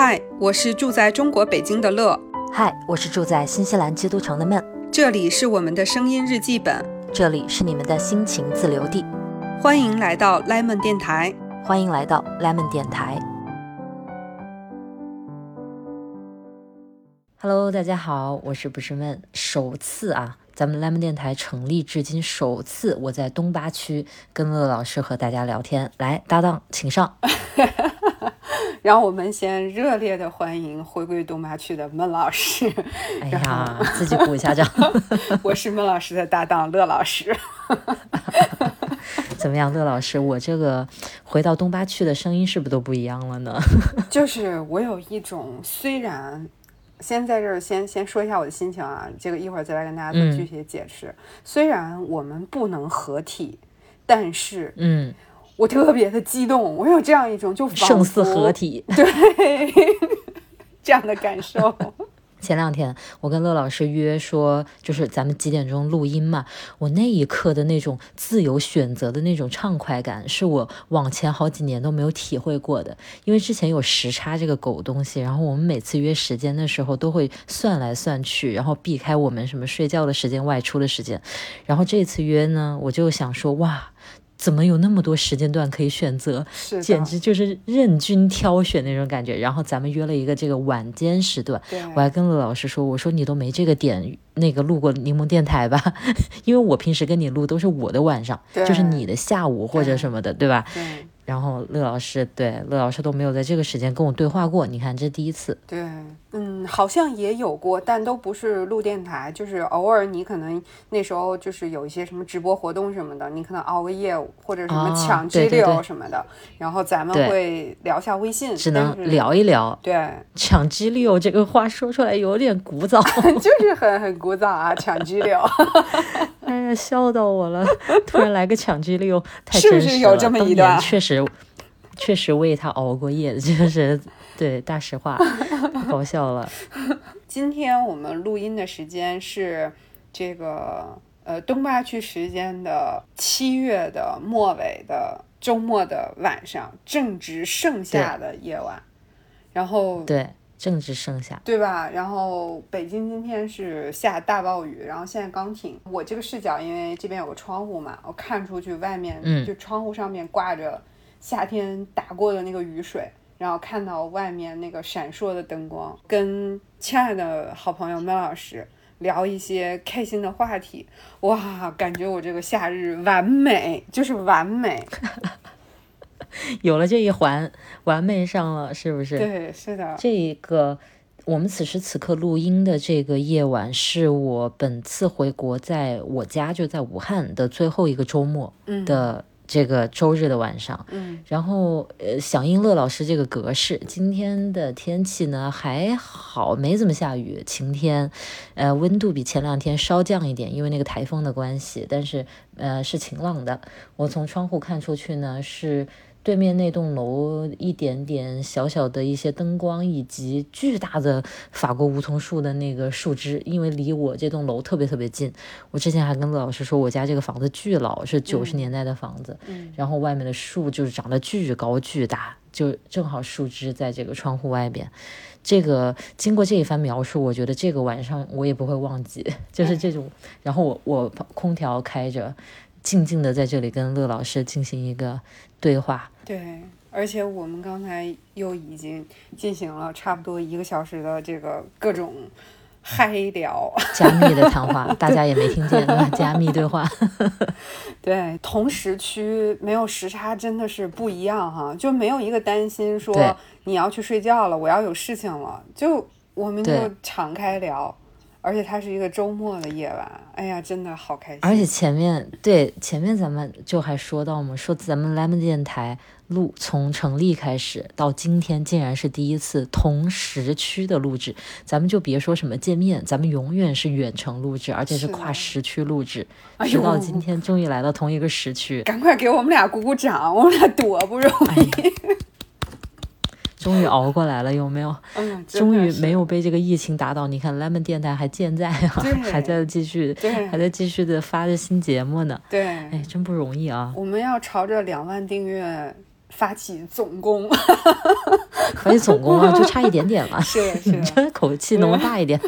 嗨，我是住在中国北京的乐。嗨，我是住在新西兰基督城的闷。这里是我们的声音日记本，这里是你们的心情自留地。欢迎来到 Lemon 电台，欢迎来到 Lemon 电台。Hello，大家好，我是不是闷，首次啊，咱们 Lemon 电台成立至今首次，我在东八区跟乐老师和大家聊天。来，搭档，请上。让我们先热烈的欢迎回归东八区的孟老师。哎呀，自己鼓一下掌。我是孟老师的搭档乐老师。怎么样，乐老师？我这个回到东八区的声音是不是都不一样了呢？就是我有一种，虽然先在这儿先先说一下我的心情啊，这个一会儿再来跟大家做具体的解释。虽然我们不能合体，但是嗯。我特别的激动，我有这样一种就胜似合体，对 这样的感受。前两天我跟乐老师约说，就是咱们几点钟录音嘛。我那一刻的那种自由选择的那种畅快感，是我往前好几年都没有体会过的。因为之前有时差这个狗东西，然后我们每次约时间的时候都会算来算去，然后避开我们什么睡觉的时间、外出的时间。然后这次约呢，我就想说，哇。怎么有那么多时间段可以选择？简直就是任君挑选那种感觉。然后咱们约了一个这个晚间时段，我还跟乐老师说：“我说你都没这个点，那个录过柠檬电台吧？因为我平时跟你录都是我的晚上，就是你的下午或者什么的，对吧？”然后乐老师对乐老师都没有在这个时间跟我对话过，你看这第一次。对，嗯，好像也有过，但都不是录电台，就是偶尔你可能那时候就是有一些什么直播活动什么的，你可能熬个夜或者什么抢 G 六什么的，然后咱们会聊下微信，只能聊一聊。对，抢 G 六这个话说出来有点古早，就是很很古早啊，抢 G 六。哎呀，笑到我了！突然来个抢 G 六，太真实了。当年确实，确实为他熬过夜的，就是对大实话，搞笑了。今天我们录音的时间是这个呃东八区时间的七月的末尾的周末的晚上，正值盛夏的夜晚，然后对。正值盛夏，对吧？然后北京今天是下大暴雨，然后现在刚停。我这个视角，因为这边有个窗户嘛，我看出去外面，就窗户上面挂着夏天打过的那个雨水，然后看到外面那个闪烁的灯光，跟亲爱的好朋友麦老师聊一些开心的话题，哇，感觉我这个夏日完美，就是完美。有了这一环，完美上了，是不是？对，是的。这个我们此时此刻录音的这个夜晚，是我本次回国在我家就在武汉的最后一个周末的这个周日的晚上。嗯。然后呃，响应乐老师这个格式，今天的天气呢还好，没怎么下雨，晴天。呃，温度比前两天稍降一点，因为那个台风的关系，但是呃是晴朗的。我从窗户看出去呢是。对面那栋楼一点点小小的一些灯光，以及巨大的法国梧桐树的那个树枝，因为离我这栋楼特别特别近。我之前还跟乐老师说，我家这个房子巨老，是九十年代的房子，然后外面的树就是长得巨高巨大，就正好树枝在这个窗户外边。这个经过这一番描述，我觉得这个晚上我也不会忘记，就是这种。然后我我空调开着。静静的在这里跟乐老师进行一个对话。对，而且我们刚才又已经进行了差不多一个小时的这个各种嗨聊、加密的谈话，大家也没听见吧？加密对话。对，同时区没有时差真的是不一样哈，就没有一个担心说你要去睡觉了，我要有事情了，就我们就敞开聊。而且它是一个周末的夜晚，哎呀，真的好开心！而且前面对前面咱们就还说到嘛，说咱们 Lemon 电台录从成立开始到今天，竟然是第一次同时区的录制。咱们就别说什么见面，咱们永远是远程录制，而且是跨时区录制。直到今天，终于来到同一个时区，赶快给我们俩鼓鼓掌！我们俩多不容易。终于熬过来了，有没有？嗯，终于没有被这个疫情打倒。你看，Lemon 电台还健在啊，还在继续，还在继续的发着新节目呢。对，哎，真不容易啊。我们要朝着两万订阅发起总攻，发起总攻啊，就差一点点了。是是，你这口气能不能大一点？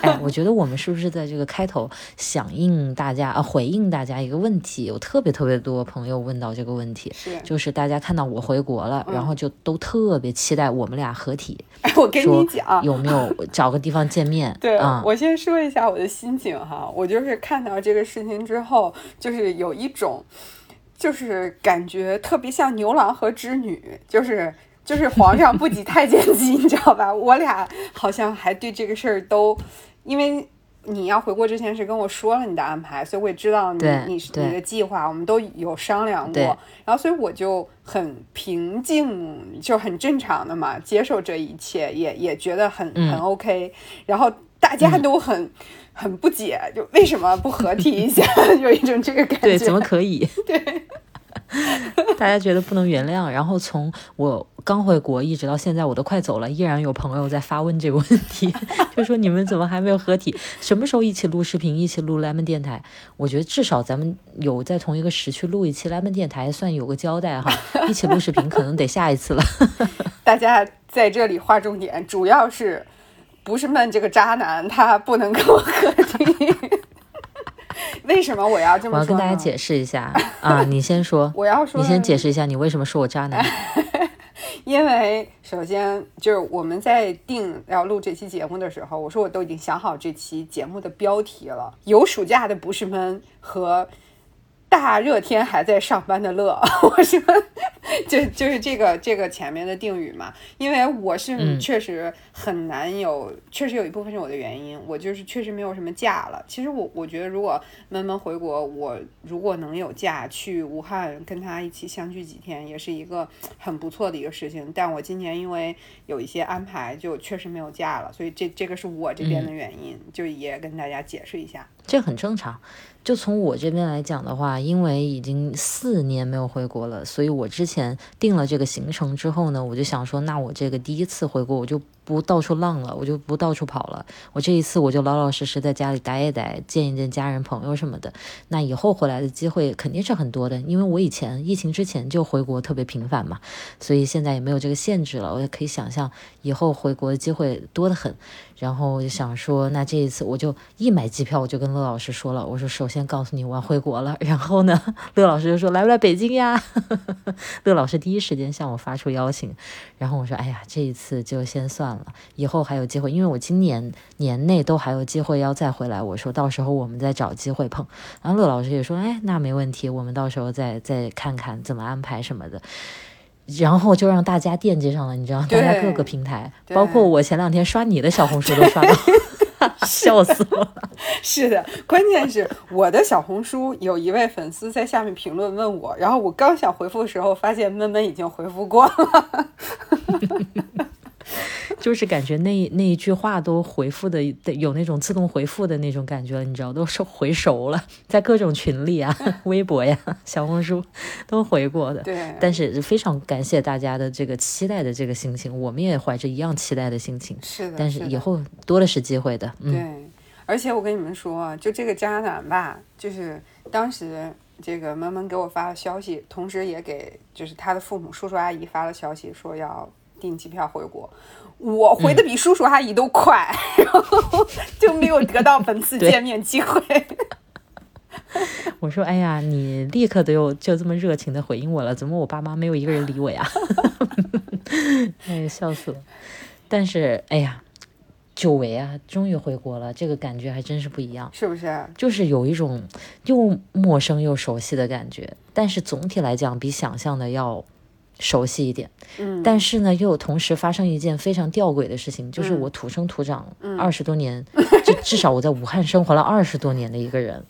哎，我觉得我们是不是在这个开头响应大家啊，回应大家一个问题？有特别特别多朋友问到这个问题，是就是大家看到我回国了，然后就都特别期待我们俩合体。哎，我跟你讲，有没有找个地方见面？对，我先说一下我的心情哈，我就是看到这个事情之后，就是有一种，就是感觉特别像牛郎和织女，就是。就是皇上不急太监急，你知道吧？我俩好像还对这个事儿都，因为你要回国之前是跟我说了你的安排，所以我也知道你你你的计划，我们都有商量过。然后所以我就很平静，就很正常的嘛，接受这一切，也也觉得很很 OK。然后大家都很很不解，就为什么不合体一下？有一种这个感觉，对，怎么可以？对。大家觉得不能原谅，然后从我刚回国一直到现在，我都快走了，依然有朋友在发问这个问题，就说你们怎么还没有合体？什么时候一起录视频，一起录 lemon 电台？我觉得至少咱们有在同一个时区录一期 lemon 电台，算有个交代哈。一起录视频可能得下一次了。大家在这里划重点，主要是不是闷这个渣男，他不能跟我合体。为什么我要这么说？我要跟大家解释一下啊！你先说，我要说，你先解释一下，你为什么说我渣男？因为首先就是我们在定要录这期节目的时候，我说我都已经想好这期节目的标题了，有暑假的不是闷和。大热天还在上班的乐，我说就就是这个这个前面的定语嘛，因为我是确实很难有，确实有一部分是我的原因，我就是确实没有什么假了。其实我我觉得如果闷闷回国，我如果能有假去武汉跟他一起相聚几天，也是一个很不错的一个事情。但我今年因为有一些安排，就确实没有假了，所以这这个是我这边的原因，就也跟大家解释一下，这很正常。就从我这边来讲的话，因为已经四年没有回国了，所以我之前定了这个行程之后呢，我就想说，那我这个第一次回国，我就。不到处浪了，我就不到处跑了。我这一次我就老老实实在家里待一待，见一见家人朋友什么的。那以后回来的机会肯定是很多的，因为我以前疫情之前就回国特别频繁嘛，所以现在也没有这个限制了。我也可以想象以后回国的机会多得很。然后我就想说，那这一次我就一买机票，我就跟乐老师说了，我说首先告诉你我要回国了。然后呢，乐老师就说来不来北京呀？乐老师第一时间向我发出邀请。然后我说，哎呀，这一次就先算。了，以后还有机会，因为我今年年内都还有机会要再回来。我说到时候我们再找机会碰。然后乐老师也说，哎，那没问题，我们到时候再再看看怎么安排什么的。然后就让大家惦记上了，你知道，大家各个平台，包括我前两天刷你的小红书都刷到，笑死我了。是的，关键是我的小红书有一位粉丝在下面评论问我，然后我刚想回复的时候，发现闷闷已经回复过了。就是感觉那那一句话都回复的有那种自动回复的那种感觉了，你知道，都是回熟了，在各种群里啊、微博呀、小红书都回过的。对，但是非常感谢大家的这个期待的这个心情，我们也怀着一样期待的心情。是的，但是以后多的是机会的。对，而且我跟你们说，就这个渣男吧，就是当时这个萌萌给我发了消息，同时也给就是他的父母、叔叔阿姨发了消息，说要订机票回国。我回的比叔叔阿姨都快，然后就没有得到本次见面机会。我说：“哎呀，你立刻都有就这么热情的回应我了，怎么我爸妈没有一个人理我呀？” 哎，笑死了。但是，哎呀，久违啊，终于回国了，这个感觉还真是不一样，是不是？就是有一种又陌生又熟悉的感觉，但是总体来讲，比想象的要。熟悉一点，嗯，但是呢，又有同时发生一件非常吊诡的事情，就是我土生土长二十多年，就至少我在武汉生活了二十多年的一个人，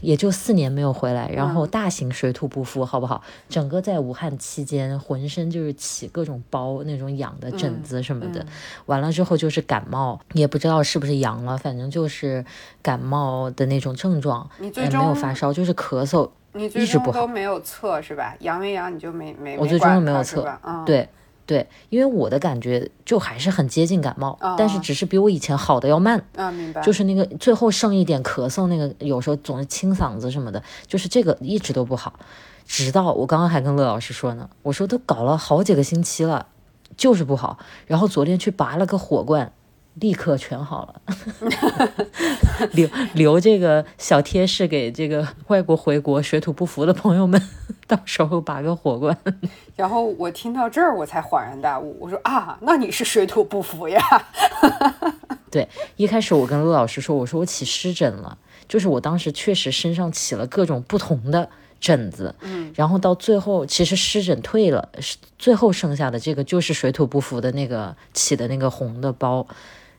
也就四年没有回来，然后大型水土不服，好不好？整个在武汉期间，浑身就是起各种包，那种痒的疹子什么的，完了之后就是感冒，也不知道是不是阳了，反正就是感冒的那种症状，也没有发烧，就是咳嗽。你最终都没有测是吧？阳没阳你就没没我最终没有测，嗯，对，对，因为我的感觉就还是很接近感冒，但是只是比我以前好的要慢。啊，明白。就是那个最后剩一点咳嗽，那个有时候总是清嗓子什么的，就是这个一直都不好。直到我刚刚还跟乐老师说呢，我说都搞了好几个星期了，就是不好。然后昨天去拔了个火罐。立刻全好了，留留这个小贴士给这个外国回国水土不服的朋友们，到时候拔个火罐。然后我听到这儿，我才恍然大悟，我说啊，那你是水土不服呀？对，一开始我跟陆老师说，我说我起湿疹了，就是我当时确实身上起了各种不同的。疹子，嗯，然后到最后，其实湿疹退了，最后剩下的这个就是水土不服的那个起的那个红的包。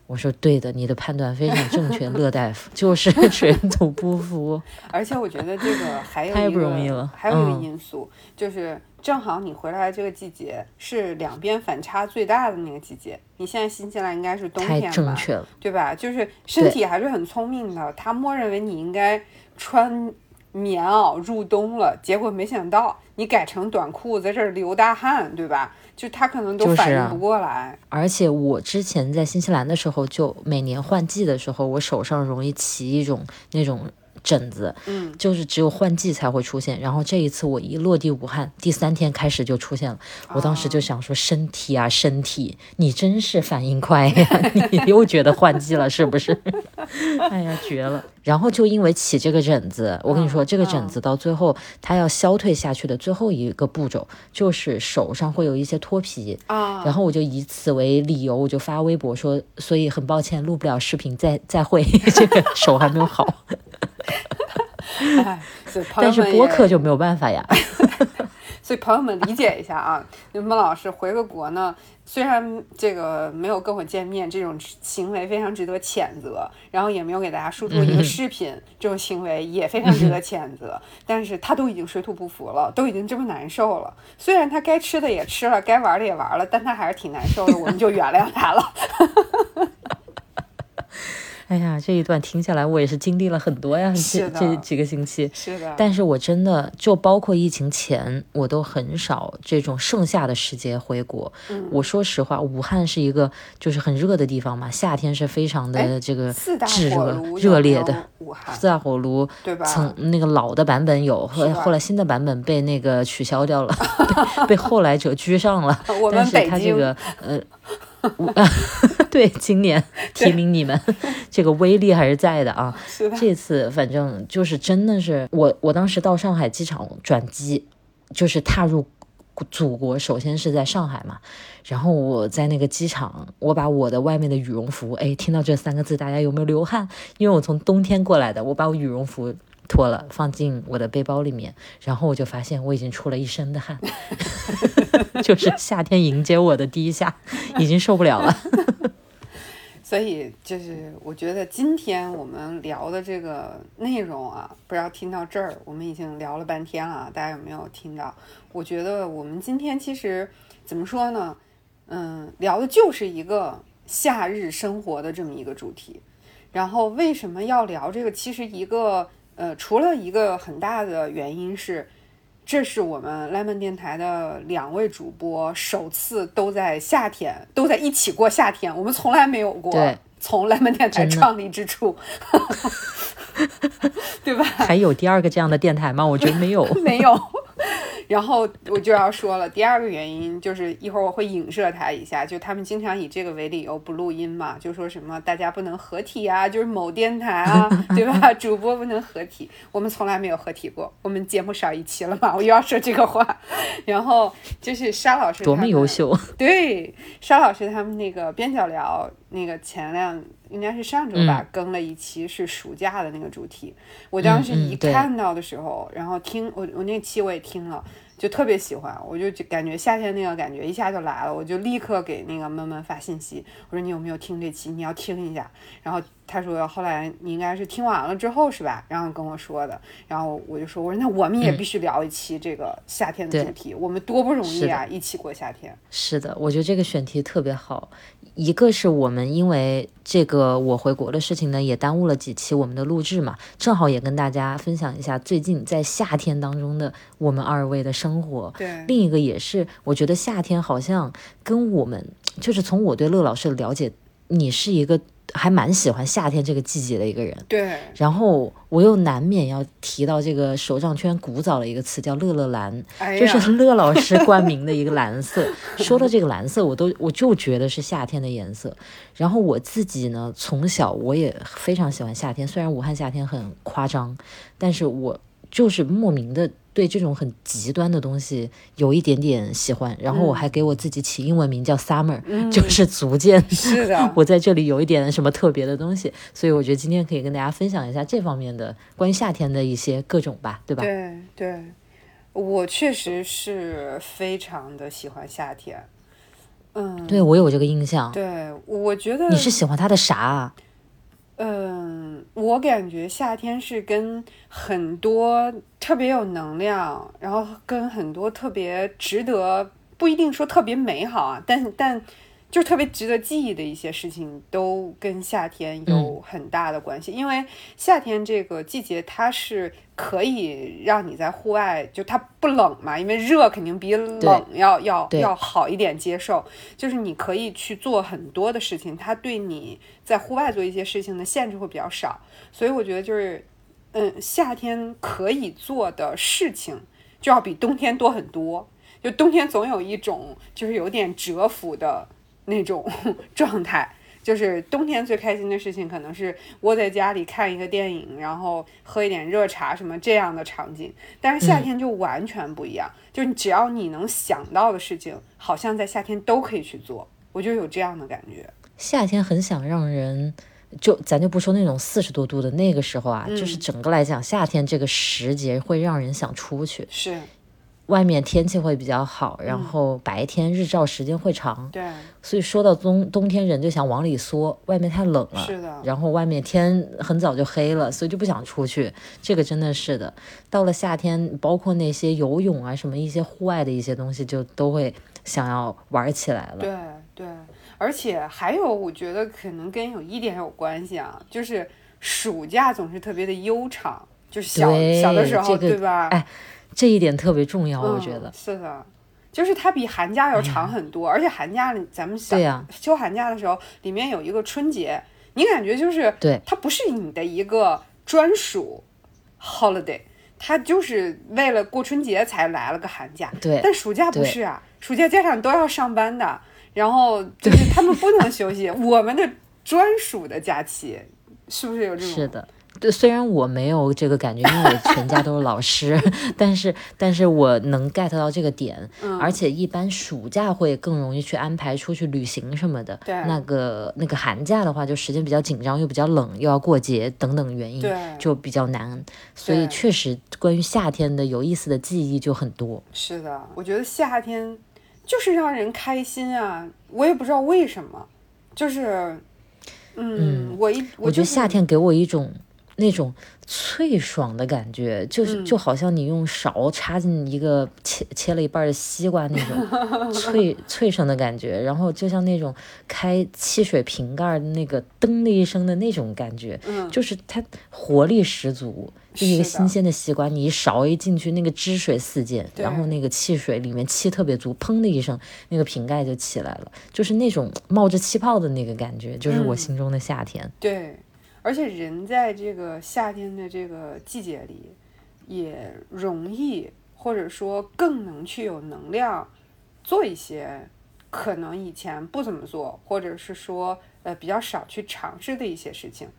我说对的，你的判断非常正确，乐大夫就是 水土不服。而且我觉得这个 还有太不容易了，还有一个因素就是正好你回来这个季节是两边反差最大的那个季节。你现在新西兰应该是冬天吧？正确了，对吧？就是身体还是很聪明的，他默认为你应该穿。棉袄入冬了，结果没想到你改成短裤，在这儿流大汗，对吧？就他可能都反应不过来。而且我之前在新西兰的时候，就每年换季的时候，我手上容易起一种那种。疹子，嗯，就是只有换季才会出现。然后这一次我一落地武汉，第三天开始就出现了。我当时就想说，身体啊，身体，你真是反应快呀！你又觉得换季了是不是？哎呀，绝了！然后就因为起这个疹子，我跟你说，这个疹子到最后它要消退下去的最后一个步骤，就是手上会有一些脱皮啊。然后我就以此为理由，我就发微博说，所以很抱歉录不了视频，再再会，这个手还没有好。但是播客就没有办法呀，所以朋友们理解一下啊，孟老师回个国呢，虽然这个没有跟我见面，这种行为非常值得谴责，然后也没有给大家输出一个视频，这种行为也非常值得谴责，但是他都已经水土不服了，都已经这么难受了，虽然他该吃的也吃了，该玩的也玩了，但他还是挺难受的，我们就原谅他了。哎呀，这一段听下来，我也是经历了很多呀，这这几个星期。是的。但是我真的就包括疫情前，我都很少这种盛夏的时节回国。嗯。我说实话，武汉是一个就是很热的地方嘛，夏天是非常的这个炙热热烈的。武汉。四大火炉。对吧？曾那个老的版本有，后后来新的版本被那个取消掉了，被后来者居上了。我们北京。这个呃。对，今年 提名你们，这个威力还是在的啊。这次反正就是真的是我，我当时到上海机场转机，就是踏入祖国，首先是在上海嘛。然后我在那个机场，我把我的外面的羽绒服，哎，听到这三个字，大家有没有流汗？因为我从冬天过来的，我把我羽绒服。脱了，放进我的背包里面，然后我就发现我已经出了一身的汗，就是夏天迎接我的第一下，已经受不了了。所以就是我觉得今天我们聊的这个内容啊，不知道听到这儿，我们已经聊了半天了，大家有没有听到？我觉得我们今天其实怎么说呢？嗯，聊的就是一个夏日生活的这么一个主题。然后为什么要聊这个？其实一个。呃，除了一个很大的原因是，这是我们 lemon 电台的两位主播首次都在夏天都在一起过夏天，我们从来没有过。从 lemon 电台创立之初，对吧？还有第二个这样的电台吗？我觉得没有，没有。然后我就要说了，第二个原因就是一会儿我会影射他一下，就他们经常以这个为理由不录音嘛，就说什么大家不能合体啊，就是某电台啊，对吧？主播不能合体，我们从来没有合体过，我们节目少一期了嘛，我又要说这个话。然后就是沙老师多么优秀，对沙老师他们那个边角聊那个前两应该是上周吧，更了一期是暑假的那个主题。我当时一看到的时候，然后听我我那期我也听了。就特别喜欢，我就感觉夏天那个感觉一下就来了，我就立刻给那个闷闷发信息，我说你有没有听这期？你要听一下。然后他说后来你应该是听完了之后是吧？然后跟我说的。然后我就说我说那我们也必须聊一期这个夏天的主题，我们多不容易啊，一起过夏天。是的，我觉得这个选题特别好。一个是我们因为这个我回国的事情呢，也耽误了几期我们的录制嘛，正好也跟大家分享一下最近在夏天当中的我们二位的生。生活。对，另一个也是，我觉得夏天好像跟我们，就是从我对乐老师的了解，你是一个。还蛮喜欢夏天这个季节的一个人，对。然后我又难免要提到这个手账圈古早的一个词，叫乐乐蓝，就是乐老师 冠名的一个蓝色。说到这个蓝色，我都我就觉得是夏天的颜色。然后我自己呢，从小我也非常喜欢夏天，虽然武汉夏天很夸张，但是我就是莫名的。对这种很极端的东西有一点点喜欢，然后我还给我自己起英文名叫 Summer，就是足见 是的，我在这里有一点什么特别的东西，所以我觉得今天可以跟大家分享一下这方面的关于夏天的一些各种吧，对吧？对对，我确实是非常的喜欢夏天，嗯，对我有这个印象，对，我觉得你是喜欢它的啥？嗯，我感觉夏天是跟很多特别有能量，然后跟很多特别值得，不一定说特别美好啊，但但。就特别值得记忆的一些事情，都跟夏天有很大的关系。因为夏天这个季节，它是可以让你在户外，就它不冷嘛。因为热肯定比冷要要要好一点接受。就是你可以去做很多的事情，它对你在户外做一些事情的限制会比较少。所以我觉得就是，嗯，夏天可以做的事情就要比冬天多很多。就冬天总有一种就是有点蛰伏的。那种 状态，就是冬天最开心的事情，可能是窝在家里看一个电影，然后喝一点热茶什么这样的场景。但是夏天就完全不一样，就是只要你能想到的事情，好像在夏天都可以去做。我就有这样的感觉。夏天很想让人，就咱就不说那种四十多度的那个时候啊，就是整个来讲，夏天这个时节会让人想出去。是。外面天气会比较好，然后白天日照时间会长，对，所以说到冬冬天人就想往里缩，外面太冷了，是的，然后外面天很早就黑了，所以就不想出去，这个真的是的。到了夏天，包括那些游泳啊什么一些户外的一些东西，就都会想要玩起来了。对对，而且还有，我觉得可能跟有一点有关系啊，就是暑假总是特别的悠长，就是小小的时候，对吧？哎。这一点特别重要，我觉得是的，就是它比寒假要长很多，而且寒假咱们想休寒假的时候，里面有一个春节，你感觉就是对它不是你的一个专属 holiday，它就是为了过春节才来了个寒假。对，但暑假不是啊，暑假家长都要上班的，然后就是他们不能休息，我们的专属的假期是不是有这种？是的。对，虽然我没有这个感觉，因为我全家都是老师，但是，但是我能 get 到这个点，而且一般暑假会更容易去安排出去旅行什么的。对，那个那个寒假的话，就时间比较紧张，又比较冷，又要过节等等原因，就比较难。所以确实，关于夏天的有意思的记忆就很多。是的，我觉得夏天就是让人开心啊，我也不知道为什么，就是，嗯，我一我觉得夏天给我一种。那种脆爽的感觉，就是就好像你用勺插进一个切切了一半的西瓜那种 脆脆声的感觉，然后就像那种开汽水瓶盖那个噔的一声的那种感觉，就是它活力十足。就一个新鲜的西瓜，你一勺一进去，那个汁水四溅，然后那个汽水里面气特别足，砰的一声，那个瓶盖就起来了，就是那种冒着气泡的那个感觉，就是我心中的夏天。对。而且人在这个夏天的这个季节里，也容易或者说更能去有能量，做一些可能以前不怎么做，或者是说呃比较少去尝试的一些事情。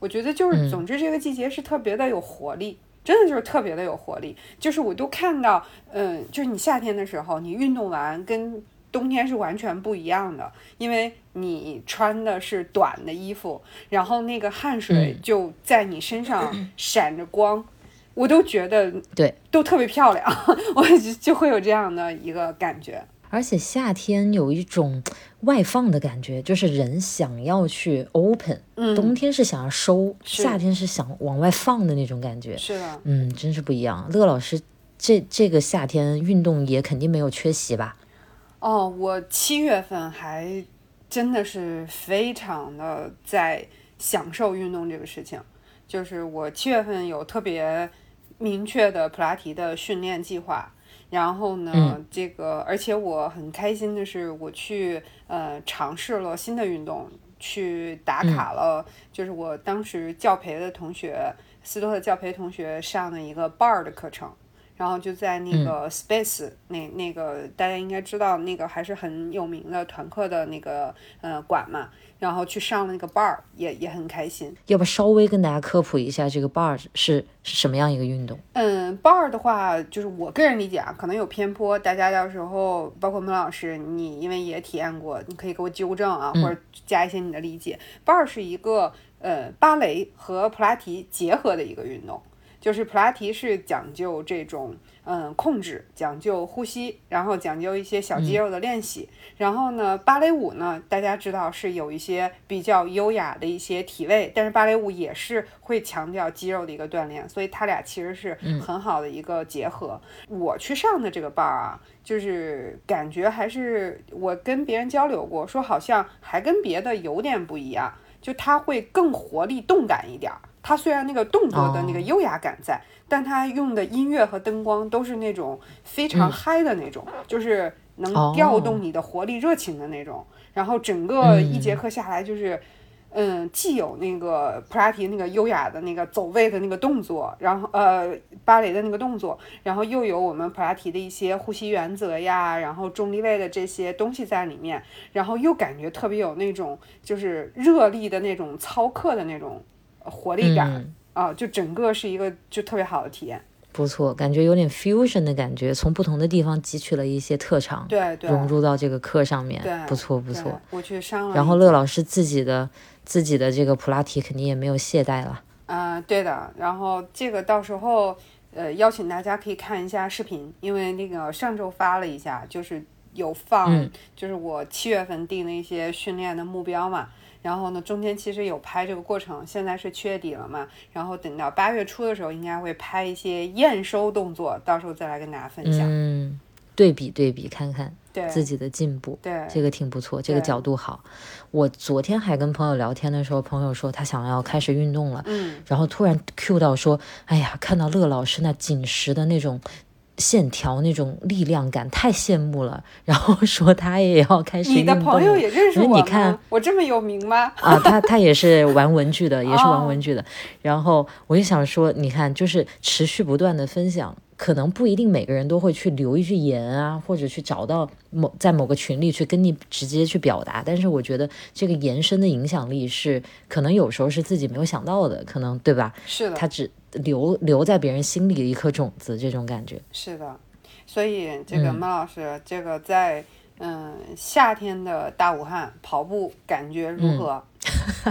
我觉得就是，总之这个季节是特别的有活力，真的就是特别的有活力。就是我都看到，嗯，就是你夏天的时候，你运动完跟。冬天是完全不一样的，因为你穿的是短的衣服，然后那个汗水就在你身上闪着光，我都觉得对，都特别漂亮，我就会有这样的一个感觉。而且夏天有一种外放的感觉，就是人想要去 open，嗯，冬天是想要收，夏天是想往外放的那种感觉，是的，嗯，真是不一样。乐老师，这这个夏天运动也肯定没有缺席吧？哦，我七月份还真的是非常的在享受运动这个事情，就是我七月份有特别明确的普拉提的训练计划，然后呢，这个而且我很开心的是，我去呃尝试了新的运动，去打卡了，就是我当时教培的同学，斯多特教培同学上的一个 bar 的课程。然后就在那个 Space 那那个大家应该知道那个还是很有名的团课的那个呃馆嘛，然后去上了那个 bar 也也很开心。要不稍微跟大家科普一下这个 bar 是是什么样一个运动？嗯，bar 的话就是我个人理解啊，可能有偏颇，大家到时候包括孟老师，你因为也体验过，你可以给我纠正啊，或者加一些你的理解。bar 是一个呃芭蕾和普拉提结合的一个运动。就是普拉提是讲究这种嗯控制，讲究呼吸，然后讲究一些小肌肉的练习。然后呢，芭蕾舞呢，大家知道是有一些比较优雅的一些体位，但是芭蕾舞也是会强调肌肉的一个锻炼，所以它俩其实是很好的一个结合。我去上的这个班啊，就是感觉还是我跟别人交流过，说好像还跟别的有点不一样，就它会更活力动感一点儿。它虽然那个动作的那个优雅感在，但它用的音乐和灯光都是那种非常嗨的那种，就是能调动你的活力、热情的那种。然后整个一节课下来，就是，嗯，既有那个普拉提那个优雅的那个走位的那个动作，然后呃芭蕾的那个动作，然后又有我们普拉提的一些呼吸原则呀，然后重力位的这些东西在里面，然后又感觉特别有那种就是热力的那种操课的那种。活力感啊，就整个是一个就特别好的体验，不错，感觉有点 fusion 的感觉，从不同的地方汲取了一些特长，对，对融入到这个课上面，不错不错。我去上了，然后乐老师自己的自己的这个普拉提肯定也没有懈怠了，嗯，对的。然后这个到时候呃邀请大家可以看一下视频，因为那个上周发了一下，就是有放，就是我七月份定的一些训练的目标嘛。然后呢，中间其实有拍这个过程，现在是七月底了嘛，然后等到八月初的时候，应该会拍一些验收动作，到时候再来跟大家分享。嗯，对比对比看看自己的进步，对，这个挺不错，这个角度好。我昨天还跟朋友聊天的时候，朋友说他想要开始运动了，嗯，然后突然 Q 到说，哎呀，看到乐老师那紧实的那种。线条那种力量感太羡慕了，然后说他也要开始你的朋友也认识我你看我这么有名吗？啊，他他也是玩文具的，也是玩文具的。然后我就想说，你看，就是持续不断的分享，可能不一定每个人都会去留一句言啊，或者去找到某在某个群里去跟你直接去表达。但是我觉得这个延伸的影响力是，可能有时候是自己没有想到的，可能对吧？是的，他只。留留在别人心里的一颗种子，这种感觉是的。所以这个孟老师，这个在嗯夏天的大武汉跑步感觉如何？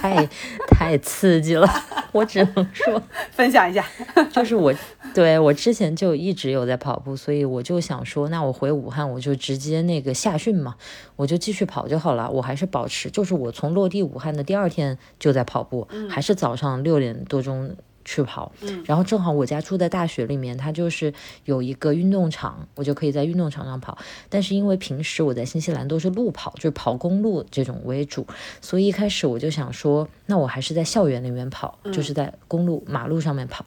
太太刺激了，我只能说 分享一下。就是我对我之前就一直有在跑步，所以我就想说，那我回武汉我就直接那个夏训嘛，我就继续跑就好了。我还是保持，就是我从落地武汉的第二天就在跑步，还是早上六点多钟。去跑，嗯，然后正好我家住在大学里面，它就是有一个运动场，我就可以在运动场上跑。但是因为平时我在新西兰都是路跑，就是跑公路这种为主，所以一开始我就想说，那我还是在校园里面跑，就是在公路马路上面跑，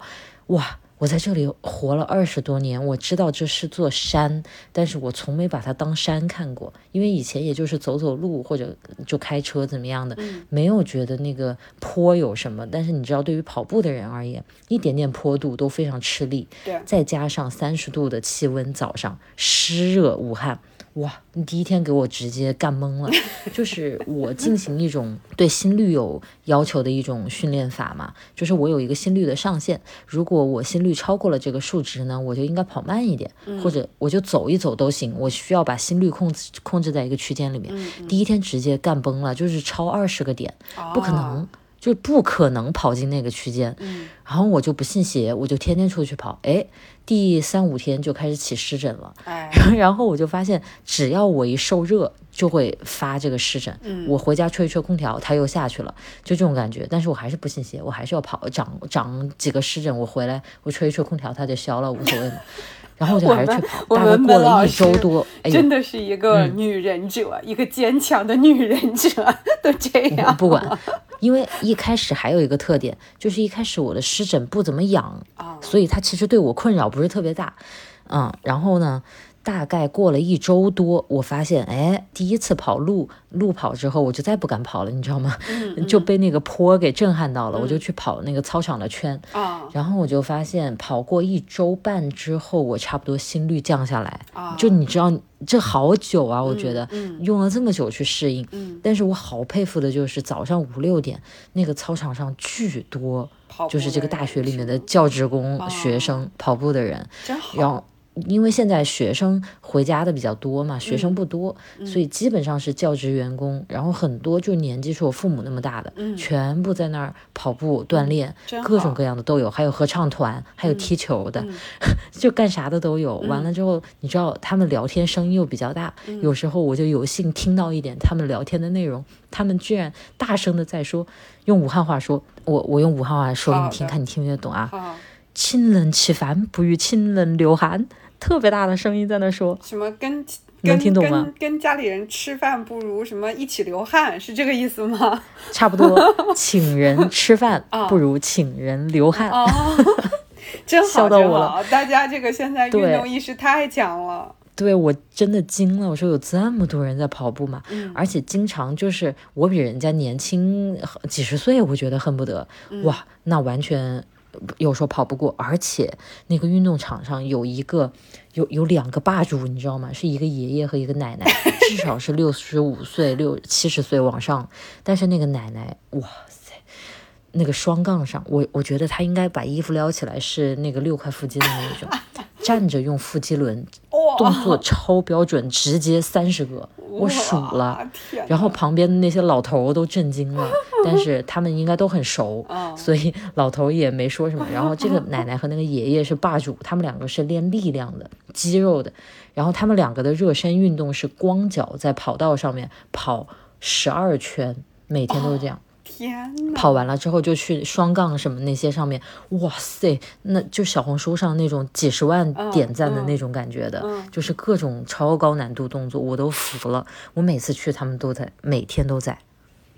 哇。我在这里活了二十多年，我知道这是座山，但是我从没把它当山看过，因为以前也就是走走路或者就开车怎么样的，没有觉得那个坡有什么。但是你知道，对于跑步的人而言，一点点坡度都非常吃力，对，再加上三十度的气温，早上湿热，武汉。哇，你第一天给我直接干懵了，就是我进行一种对心率有要求的一种训练法嘛，就是我有一个心率的上限，如果我心率超过了这个数值呢，我就应该跑慢一点，或者我就走一走都行，我需要把心率控制控制在一个区间里面。第一天直接干崩了，就是超二十个点，不可能。就不可能跑进那个区间，嗯，然后我就不信邪，我就天天出去跑，哎，第三五天就开始起湿疹了，哎，然后我就发现，只要我一受热，就会发这个湿疹，嗯，我回家吹一吹空调，它又下去了，就这种感觉，但是我还是不信邪，我还是要跑，长长几个湿疹，我回来我吹一吹空调，它就消了，无所谓嘛。然后我就还是去跑，大概过了一周多，真的是一个女忍者，一个坚强的女忍者，都这样。不管，因为一开始还有一个特点，就是一开始我的湿疹不怎么痒，所以它其实对我困扰不是特别大。嗯，然后呢？大概过了一周多，我发现，哎，第一次跑路路跑之后，我就再不敢跑了，你知道吗？就被那个坡给震撼到了，我就去跑那个操场的圈。然后我就发现，跑过一周半之后，我差不多心率降下来。就你知道，这好久啊，我觉得用了这么久去适应。但是我好佩服的就是早上五六点，那个操场上巨多，就是这个大学里面的教职工学生跑步的人。真好。然后。因为现在学生回家的比较多嘛，学生不多，所以基本上是教职员工，然后很多就年纪是我父母那么大的，全部在那儿跑步锻炼，各种各样的都有，还有合唱团，还有踢球的，就干啥的都有。完了之后，你知道他们聊天声音又比较大，有时候我就有幸听到一点他们聊天的内容，他们居然大声的在说，用武汉话说，我我用武汉话说给你听，看你听不听得懂啊？亲人吃饭不如亲人流汗。特别大的声音在那说什么？跟能听懂吗？跟家里人吃饭不如什么一起流汗，是这个意思吗？差不多，请人吃饭不如请人流汗。真好，笑到我了。大家这个现在运动意识太强了。对我真的惊了，我说有这么多人在跑步吗？而且经常就是我比人家年轻几十岁，我觉得恨不得哇，那完全。有时候跑不过，而且那个运动场上有一个有有两个霸主，你知道吗？是一个爷爷和一个奶奶，至少是六十五岁、六七十岁往上。但是那个奶奶，哇塞，那个双杠上，我我觉得她应该把衣服撩起来，是那个六块腹肌的那种。站着用腹肌轮，动作超标准，直接三十个，我数了，然后旁边的那些老头都震惊了，但是他们应该都很熟，所以老头也没说什么。然后这个奶奶和那个爷爷是霸主，他们两个是练力量的、肌肉的，然后他们两个的热身运动是光脚在跑道上面跑十二圈，每天都是这样。天跑完了之后就去双杠什么那些上面，哇塞，那就小红书上那种几十万点赞的那种感觉的，就是各种超高难度动作，我都服了。我每次去他们都在，每天都在，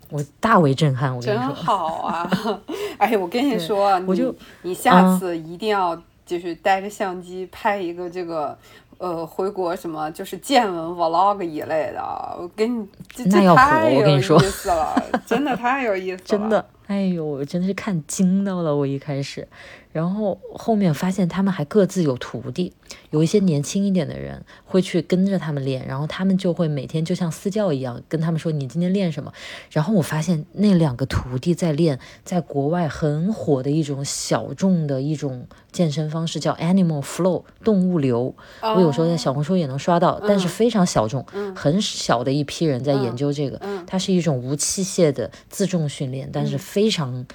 我大为震撼。我跟你说，真好啊！哎，我跟你说，我就你下次一定要就是带着相机拍一个这个。呃，回国什么就是见闻 vlog 一类的，我给你这这太有意思了，真的太有意思了，真的，哎呦，我真的是看惊到了，我一开始。然后后面发现他们还各自有徒弟，有一些年轻一点的人会去跟着他们练，然后他们就会每天就像私教一样跟他们说你今天练什么。然后我发现那两个徒弟在练，在国外很火的一种小众的一种健身方式，叫 Animal Flow 动物流。我有时候在小红书也能刷到，但是非常小众，很小的一批人在研究这个。它是一种无器械的自重训练，但是非常。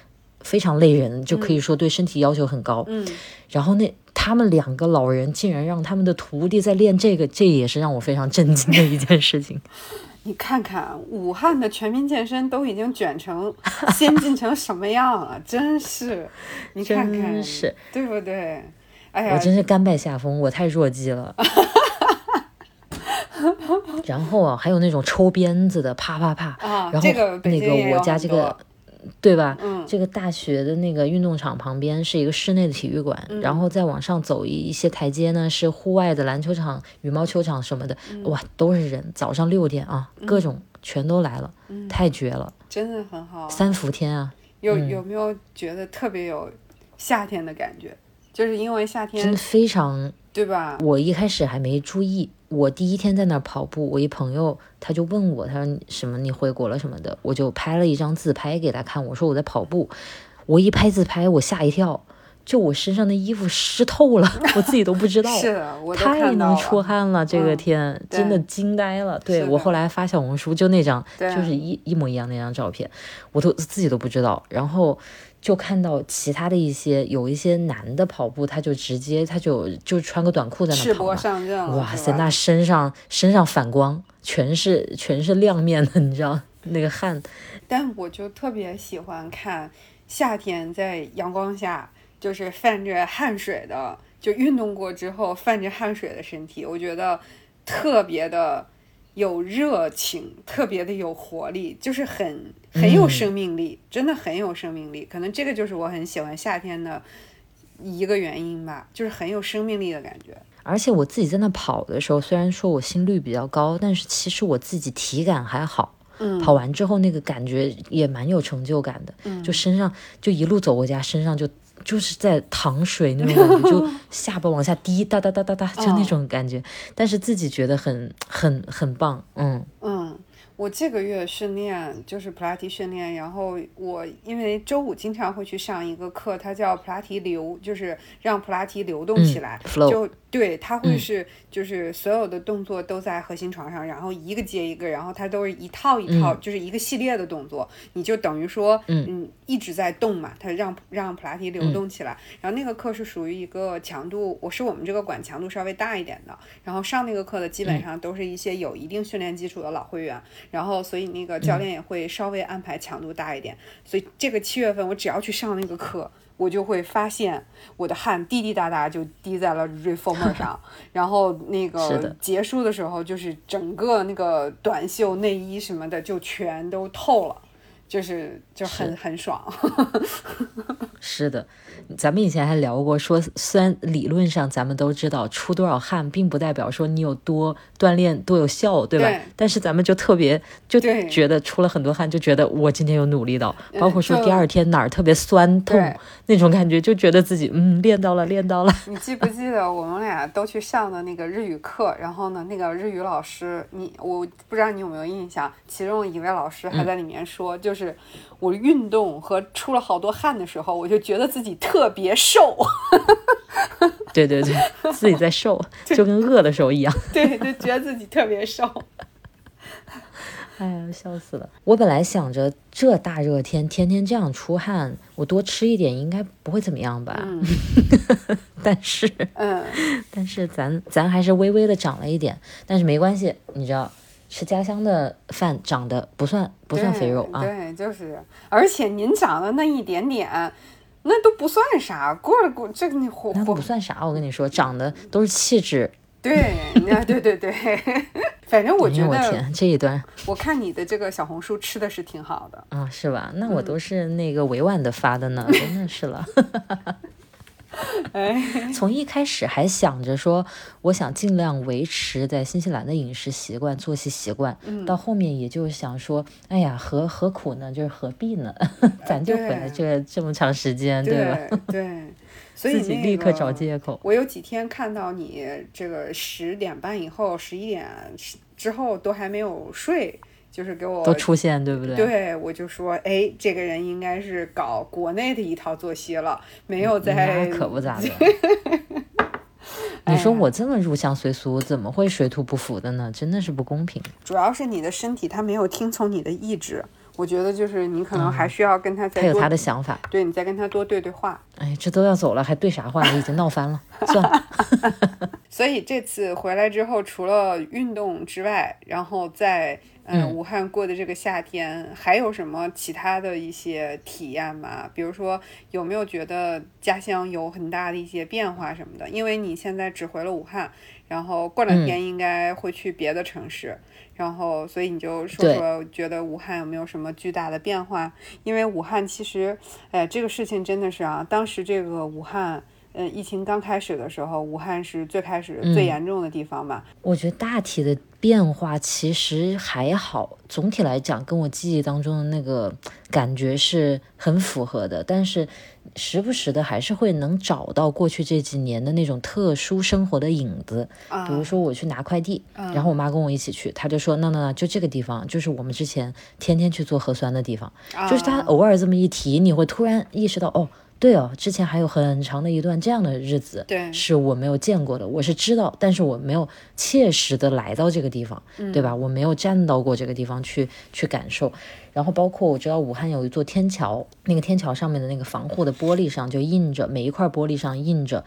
非常累人，就可以说对身体要求很高。嗯，然后那他们两个老人竟然让他们的徒弟在练这个，这也是让我非常震惊的一件事情。你看看武汉的全民健身都已经卷成先进成什么样了，真是，你看看，是，对不对？哎呀，我真是甘拜下风，我太弱鸡了。然后啊，还有那种抽鞭子的，啪啪啪。然后那个我家这个。对吧？嗯，这个大学的那个运动场旁边是一个室内的体育馆，然后再往上走一一些台阶呢，是户外的篮球场、羽毛球场什么的。哇，都是人，早上六点啊，各种全都来了，太绝了，真的很好。三伏天啊，有有没有觉得特别有夏天的感觉？就是因为夏天真的非常。对吧？我一开始还没注意，我第一天在那儿跑步，我一朋友他就问我，他说什么你回国了什么的，我就拍了一张自拍给他看，我说我在跑步，我一拍自拍，我吓一跳，就我身上的衣服湿透了，我自己都不知道，是，太能出汗了，这个天真的惊呆了。对我后来发小红书，就那张，就是一一模一样那张照片，我都自己都不知道，然后。就看到其他的一些有一些男的跑步，他就直接他就就穿个短裤在那跑嘛，哇塞，那身上身上反光，全是全是亮面的，你知道那个汗。但我就特别喜欢看夏天在阳光下，就是泛着汗水的，就运动过之后泛着汗水的身体，我觉得特别的。有热情，特别的有活力，就是很很有生命力，真的很有生命力。可能这个就是我很喜欢夏天的一个原因吧，就是很有生命力的感觉。而且我自己在那跑的时候，虽然说我心率比较高，但是其实我自己体感还好。嗯，跑完之后那个感觉也蛮有成就感的。嗯，就身上就一路走回家，身上就就是在淌水那种感觉，就下巴往下滴，哒哒哒哒哒，就那种感觉。但是自己觉得很很很棒。嗯嗯。我这个月训练就是普拉提训练，然后我因为周五经常会去上一个课，它叫普拉提流，就是让普拉提流动起来，就对，它会是就是所有的动作都在核心床上，然后一个接一个，然后它都是一套一套，就是一个系列的动作，你就等于说嗯一直在动嘛，它让让普拉提流动起来。然后那个课是属于一个强度，我是我们这个馆强度稍微大一点的，然后上那个课的基本上都是一些有一定训练基础的老会员。然后，所以那个教练也会稍微安排强度大一点。所以这个七月份，我只要去上那个课，我就会发现我的汗滴滴答答就滴在了 reformer 上。然后那个结束的时候，就是整个那个短袖内衣什么的就全都透了，就是就很很爽。是的。咱们以前还聊过，说虽然理论上咱们都知道出多少汗，并不代表说你有多锻炼多有效，对吧？但是咱们就特别就觉得出了很多汗，就觉得我今天有努力到，包括说第二天哪儿特别酸痛那种感觉，就觉得自己嗯练到了，练到了。你记不记得我们俩都去上的那个日语课？然后呢，那个日语老师，你我不知道你有没有印象，其中一位老师还在里面说，就是我运动和出了好多汗的时候，我就觉得自己特。特别瘦，对对对，自己在瘦，就跟饿的时候一样。对，就觉得自己特别瘦。哎呀，笑死了！我本来想着这大热天天天这样出汗，我多吃一点应该不会怎么样吧？嗯。但是，嗯，但是咱咱还是微微的长了一点，但是没关系，你知道，吃家乡的饭长得不算不算肥肉啊。对，就是，而且您长的那一点点。那都不算啥，过了过这个你活那不算啥，我跟你说，长得都是气质。对，那对对对，反正我觉得，我天，这一段，我看你的这个小红书吃的是挺好的啊，是吧？那我都是那个委婉的发的呢，真的是了。从一开始还想着说，我想尽量维持在新西兰的饮食习惯、作息习惯，到后面也就想说，哎呀，何何苦呢？就是何必呢？咱就回来这这么长时间，对吧？对，所以自己立刻找借口。我有几天看到你这个十点半以后、十一点之后都还没有睡。就是给我都出现，对不对？对，我就说，哎，这个人应该是搞国内的一套作息了，没有在。可不咋的。你说我这么入乡随俗，怎么会水土不服的呢？真的是不公平。主要是你的身体，他没有听从你的意志。我觉得就是你可能还需要跟他再。他有他的想法。对，你再跟他多对对话。哎，这都要走了，还对啥话？已经闹翻了，算了。所以这次回来之后，除了运动之外，然后再。嗯，武汉过的这个夏天还有什么其他的一些体验吗？比如说有没有觉得家乡有很大的一些变化什么的？因为你现在只回了武汉，然后过两天应该会去别的城市，然后所以你就说说觉得武汉有没有什么巨大的变化？因为武汉其实，哎，这个事情真的是啊，当时这个武汉。嗯，疫情刚开始的时候，武汉是最开始最严重的地方嘛。我觉得大体的变化其实还好，总体来讲跟我记忆当中的那个感觉是很符合的。但是时不时的还是会能找到过去这几年的那种特殊生活的影子。比如说我去拿快递，然后我妈跟我一起去，她就说：“那那那，就这个地方，就是我们之前天天去做核酸的地方。”就是她偶尔这么一提，你会突然意识到哦。对哦，之前还有很长的一段这样的日子，对，是我没有见过的。我是知道，但是我没有切实的来到这个地方，对吧？我没有站到过这个地方去去感受。然后包括我知道武汉有一座天桥，那个天桥上面的那个防护的玻璃上就印着，每一块玻璃上印着，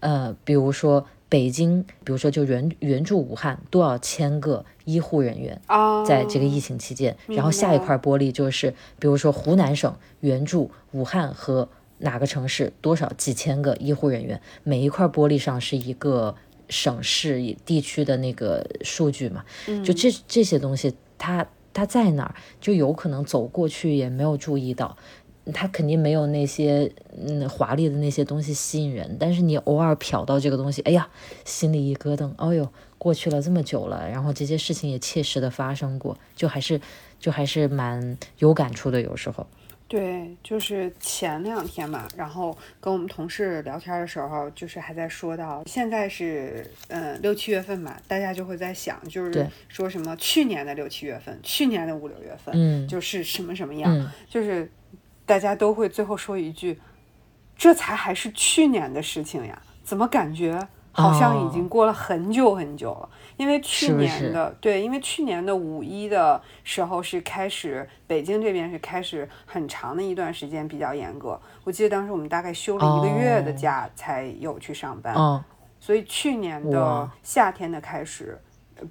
呃，比如说北京，比如说就援援助武汉多少千个医护人员啊，在这个疫情期间。然后下一块玻璃就是，比如说湖南省援助武汉和。哪个城市多少几千个医护人员？每一块玻璃上是一个省市地区的那个数据嘛？就这这些东西，它它在哪儿，就有可能走过去也没有注意到。它肯定没有那些嗯华丽的那些东西吸引人，但是你偶尔瞟到这个东西，哎呀，心里一咯噔，哦呦，过去了这么久了，然后这些事情也切实的发生过，就还是就还是蛮有感触的，有时候。对，就是前两天嘛，然后跟我们同事聊天的时候，就是还在说到现在是嗯六七月份嘛，大家就会在想，就是说什么去年的六七月份，去年的五六月份，嗯，就是什么什么样，就是大家都会最后说一句，这才还是去年的事情呀，怎么感觉好像已经过了很久很久了。因为去年的对，因为去年的五一的时候是开始，北京这边是开始很长的一段时间比较严格。我记得当时我们大概休了一个月的假才有去上班，所以去年的夏天的开始，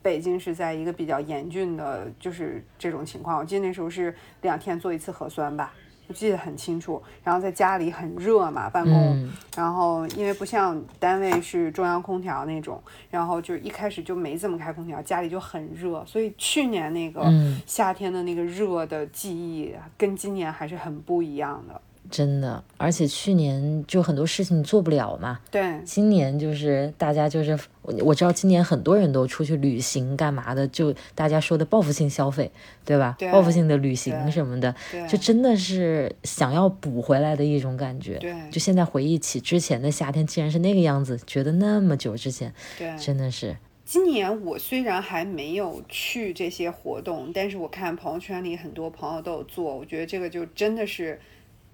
北京是在一个比较严峻的，就是这种情况。我记得那时候是两天做一次核酸吧。我记得很清楚，然后在家里很热嘛，办公，然后因为不像单位是中央空调那种，然后就一开始就没怎么开空调，家里就很热，所以去年那个夏天的那个热的记忆跟今年还是很不一样的。真的，而且去年就很多事情做不了嘛。对，今年就是大家就是我我知道今年很多人都出去旅行干嘛的，就大家说的报复性消费，对吧？报复性的旅行什么的，就真的是想要补回来的一种感觉。对，就现在回忆起之前的夏天，竟然是那个样子，觉得那么久之前，对，真的是。今年我虽然还没有去这些活动，但是我看朋友圈里很多朋友都有做，我觉得这个就真的是。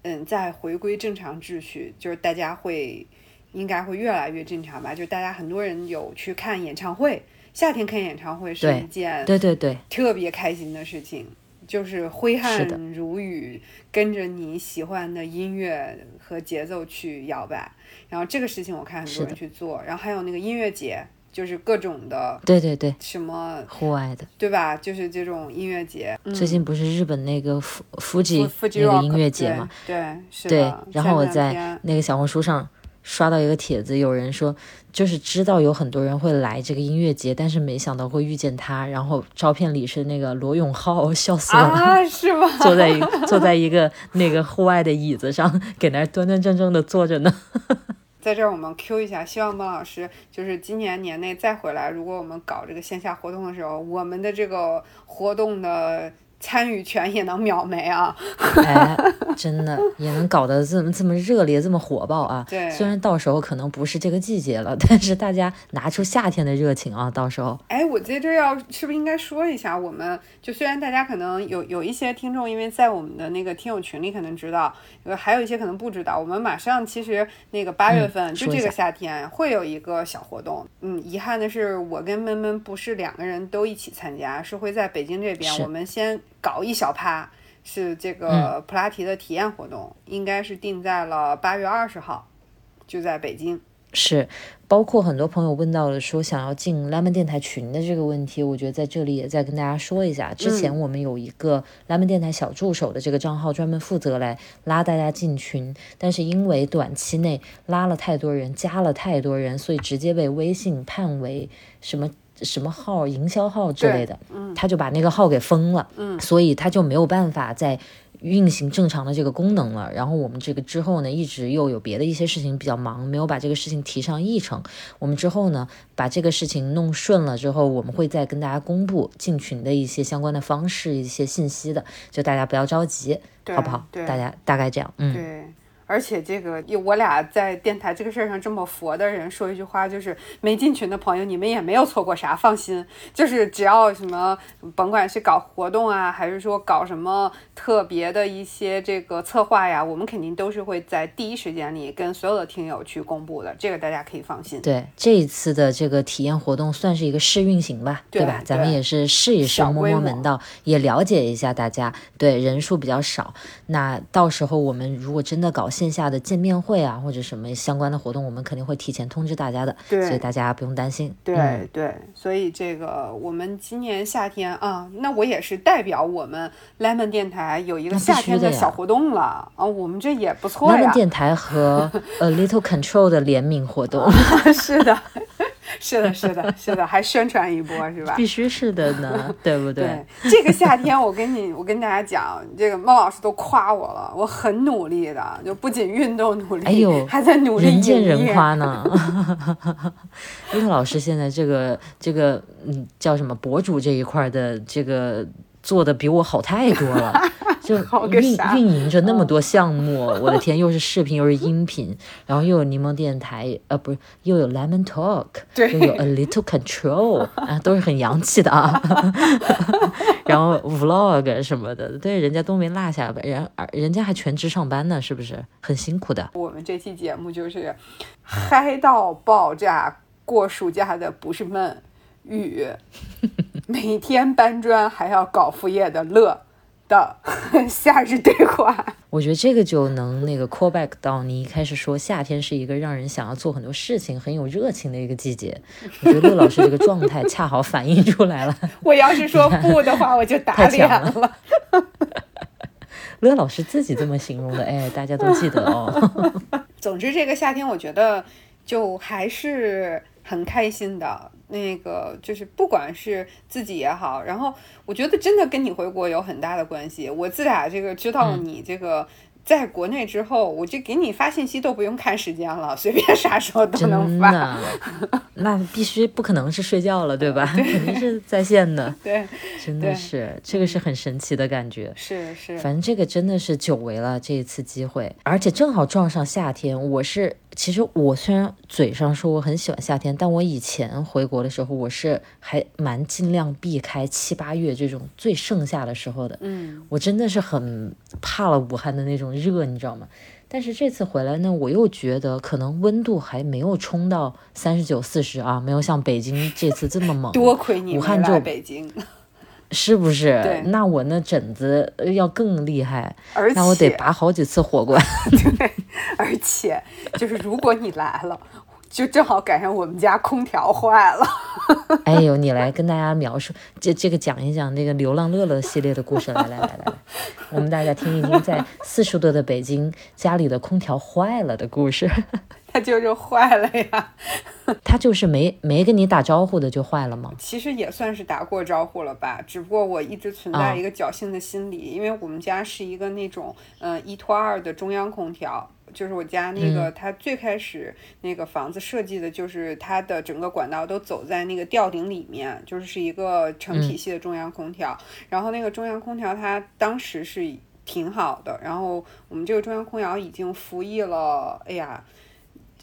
嗯，在回归正常秩序，就是大家会应该会越来越正常吧。就大家很多人有去看演唱会，夏天看演唱会是一件对对对特别开心的事情，就是挥汗如雨，跟着你喜欢的音乐和节奏去摇摆。然后这个事情我看很多人去做，然后还有那个音乐节。就是各种的，对对对，什么户外的，对吧？就是这种音乐节。最近不是日本那个富富吉那个音乐节嘛？对，对。然后我在那个小红书上刷到一个帖子，有人说，就是知道有很多人会来这个音乐节，但是没想到会遇见他。然后照片里是那个罗永浩，笑死了，啊，是吗？坐在一坐在一个那个户外的椅子上，给那端端正正的坐着呢。在这儿我们 Q 一下，希望孟老师就是今年年内再回来。如果我们搞这个线下活动的时候，我们的这个活动的。参与权也能秒没啊！哎，真的也能搞得这么这么热烈，这么火爆啊！对，虽然到时候可能不是这个季节了，但是大家拿出夏天的热情啊！到时候，哎，我在这要是不是应该说一下，我们就虽然大家可能有有一些听众，因为在我们的那个听友群里可能知道，呃，还有一些可能不知道，我们马上其实那个八月份就这个夏天会有一个小活动。嗯，遗憾的是，我跟闷闷不是两个人都一起参加，是会在北京这边，我们先。搞一小趴是这个普拉提的体验活动，应该是定在了八月二十号，就在北京。是，包括很多朋友问到了说想要进 Lemon 电台群的这个问题，我觉得在这里也再跟大家说一下。之前我们有一个 Lemon 电台小助手的这个账号，专门负责来拉大家进群，但是因为短期内拉了太多人，加了太多人，所以直接被微信判为什么？什么号营销号之类的，他就把那个号给封了，所以他就没有办法再运行正常的这个功能了。然后我们这个之后呢，一直又有别的一些事情比较忙，没有把这个事情提上议程。我们之后呢，把这个事情弄顺了之后，我们会再跟大家公布进群的一些相关的方式、一些信息的，就大家不要着急，好不好？大家大概这样，嗯。而且这个，我俩在电台这个事儿上这么佛的人说一句话，就是没进群的朋友，你们也没有错过啥，放心，就是只要什么，甭管是搞活动啊，还是说搞什么特别的一些这个策划呀，我们肯定都是会在第一时间里跟所有的听友去公布的，这个大家可以放心。对，这一次的这个体验活动算是一个试运行吧，对吧？咱们也是试一试，摸摸门道，也了解一下大家。对，人数比较少，那到时候我们如果真的搞。线下的见面会啊，或者什么相关的活动，我们肯定会提前通知大家的，所以大家不用担心。对对，所以这个我们今年夏天啊，那我也是代表我们 Lemon 电台有一个夏天的小活动了啊，我们这也不错呀。Lemon 电台和 A Little Control 的联名活动，是的。是的，是的，是的，还宣传一波是吧？必须是的呢，对不对？这个夏天，我跟你，我跟大家讲，这个孟老师都夸我了，我很努力的，就不仅运动努力，哎呦，还在努力。人见人夸呢。孟老师现在这个这个嗯叫什么博主这一块的这个。做的比我好太多了，就 运运营着那么多项目，我的天，又是视频又是音频，然后又有柠檬电台，呃，不是，又有 Lemon Talk，又有 A Little Control，啊，都是很洋气的啊，然后 Vlog 什么的，对，人家都没落下，人人家还全职上班呢，是不是很辛苦的？我们这期节目就是嗨到爆炸，过暑假的不是闷。雨 每天搬砖还要搞副业的乐的 夏日对话，我觉得这个就能那个 call back 到你一开始说夏天是一个让人想要做很多事情、很有热情的一个季节。我觉得乐老师这个状态恰好反映出来了。我要是说不的话，我就打脸了。乐老师自己这么形容的，哎，大家都记得哦。总之，这个夏天我觉得就还是很开心的。那个就是，不管是自己也好，然后我觉得真的跟你回国有很大的关系。我自打这个知道你这个。在国内之后，我就给你发信息都不用看时间了，随便啥时候都能发。那必须不可能是睡觉了，对吧？肯定是在线的。对，真的是这个是很神奇的感觉。是是，反正这个真的是久违了这一次机会，而且正好撞上夏天。我是其实我虽然嘴上说我很喜欢夏天，但我以前回国的时候，我是还蛮尽量避开七八月这种最盛夏的时候的。嗯，我真的是很怕了武汉的那种。热，你知道吗？但是这次回来呢，我又觉得可能温度还没有冲到三十九、四十啊，没有像北京这次这么猛。多亏你武汉就北京，是不是？对，那我那疹子要更厉害，而那我得拔好几次火罐。对，而且就是如果你来了。就正好赶上我们家空调坏了。哎呦，你来跟大家描述这这个讲一讲那个流浪乐乐系列的故事，来来来来来，我们大家听一听，在四十度的北京家里的空调坏了的故事。它就是坏了呀。它就是没没跟你打招呼的就坏了吗？其实也算是打过招呼了吧，只不过我一直存在一个侥幸的心理，因为我们家是一个那种嗯一拖二的中央空调。就是我家那个，它最开始那个房子设计的，就是它的整个管道都走在那个吊顶里面，就是是一个成体系的中央空调。然后那个中央空调它当时是挺好的，然后我们这个中央空调已经服役了，哎呀。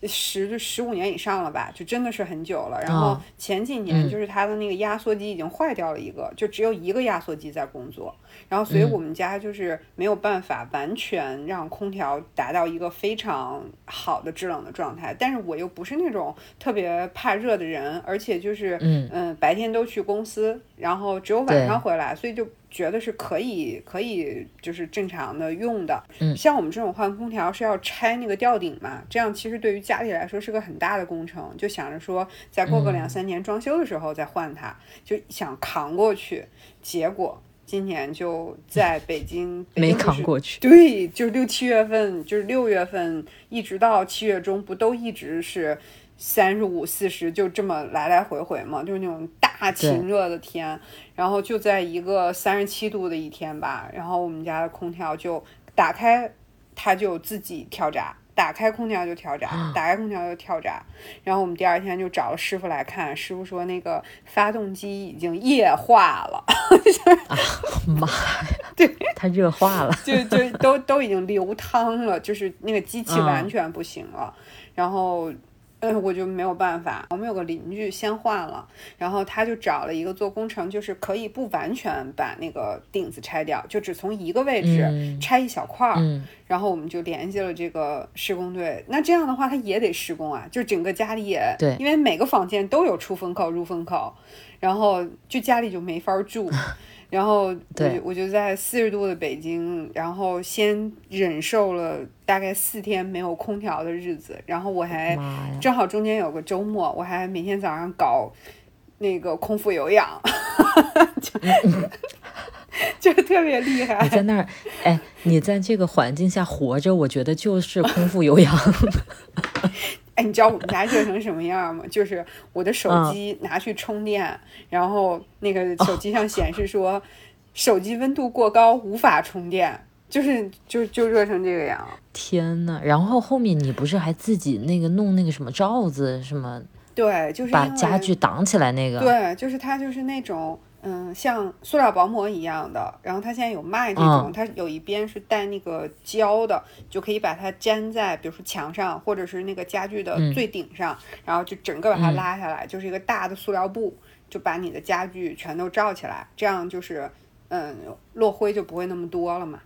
十十五年以上了吧，就真的是很久了。然后前几年就是它的那个压缩机已经坏掉了一个，就只有一个压缩机在工作。然后所以我们家就是没有办法完全让空调达到一个非常好的制冷的状态。但是我又不是那种特别怕热的人，而且就是嗯嗯白天都去公司，然后只有晚上回来，所以就。觉得是可以，可以就是正常的用的。嗯，像我们这种换空调是要拆那个吊顶嘛，这样其实对于家里来说是个很大的工程。就想着说，再过个两三年装修的时候再换它，就想扛过去。结果今年就在北京没扛过去。对，就六七月份，就是六月份一直到七月中，不都一直是三十五、四十，就这么来来回回嘛，就是那种大晴热的天。然后就在一个三十七度的一天吧，然后我们家的空调就打开，它就自己跳闸，打开空调就跳闸，打开空调就跳闸。然后我们第二天就找了师傅来看，师傅说那个发动机已经液化了。啊妈呀！对，它热化了，就就都都已经流汤了，就是那个机器完全不行了。然后。嗯，我就没有办法。我们有个邻居先换了，然后他就找了一个做工程，就是可以不完全把那个顶子拆掉，就只从一个位置拆一小块儿。然后我们就联系了这个施工队。那这样的话，他也得施工啊，就整个家里也对，因为每个房间都有出风口、入风口，然后就家里就没法住。然后，对我就在四十度的北京，然后先忍受了大概四天没有空调的日子，然后我还正好中间有个周末，我还每天早上搞那个空腹有氧，就 就特别厉害。你在那儿，哎，你在这个环境下活着，我觉得就是空腹有氧。哎，你知道我们家热成什么样吗？就是我的手机拿去充电，然后那个手机上显示说手机温度过高，无法充电，就是就就热成这个样。天呐，然后后面你不是还自己那个弄那个什么罩子什么？对，就是把家具挡起来那个。对，就是它就是那种。嗯，像塑料薄膜一样的，然后它现在有卖这种，它有一边是带那个胶的，就可以把它粘在，比如说墙上或者是那个家具的最顶上，然后就整个把它拉下来，就是一个大的塑料布，就把你的家具全都罩起来，这样就是，嗯，落灰就不会那么多了嘛。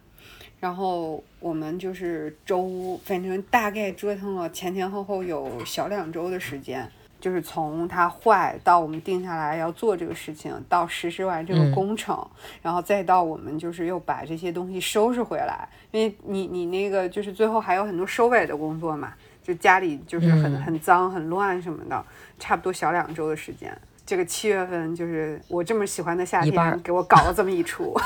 然后我们就是周，反正大概折腾了前前后后有小两周的时间。就是从它坏到我们定下来要做这个事情，到实施完这个工程，然后再到我们就是又把这些东西收拾回来，因为你你那个就是最后还有很多收尾的工作嘛，就家里就是很很脏很乱什么的，差不多小两周的时间。这个七月份就是我这么喜欢的夏天，给我搞了这么一出。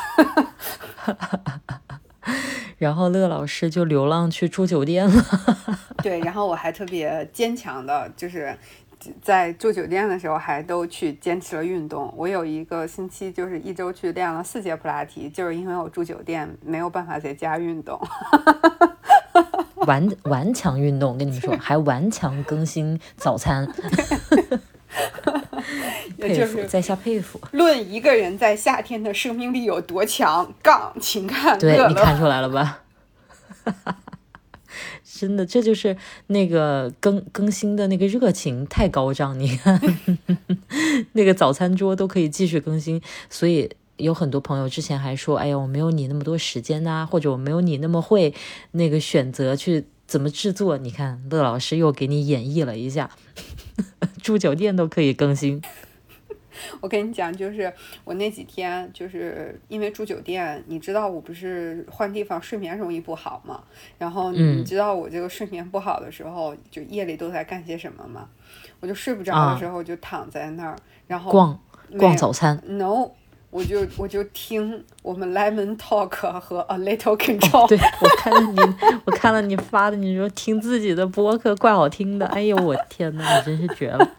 然后乐老师就流浪去住酒店了。对，然后我还特别坚强的，就是。在住酒店的时候，还都去坚持了运动。我有一个星期，就是一周去练了四节普拉提，就是因为我住酒店没有办法在家运动。顽顽强运动，跟你们说，还顽强更新早餐。佩服，在下佩服。论一个人在夏天的生命力有多强，杠，请看。对你看出来了吧？真的，这就是那个更更新的那个热情太高涨。你看，那个早餐桌都可以继续更新，所以有很多朋友之前还说：“哎呀，我没有你那么多时间呐，或者我没有你那么会那个选择去怎么制作。”你看，乐老师又给你演绎了一下，住酒店都可以更新。我跟你讲，就是我那几天，就是因为住酒店，你知道我不是换地方睡眠容易不好嘛？然后你知道我这个睡眠不好的时候，就夜里都在干些什么吗？我就睡不着的时候就躺在那儿，然后逛逛早餐。No。我就我就听我们 Lemon Talk 和 A Little Control。对我看了你，我看了你发的，你说听自己的播客怪好听的。哎呦我天呐，你真是绝了！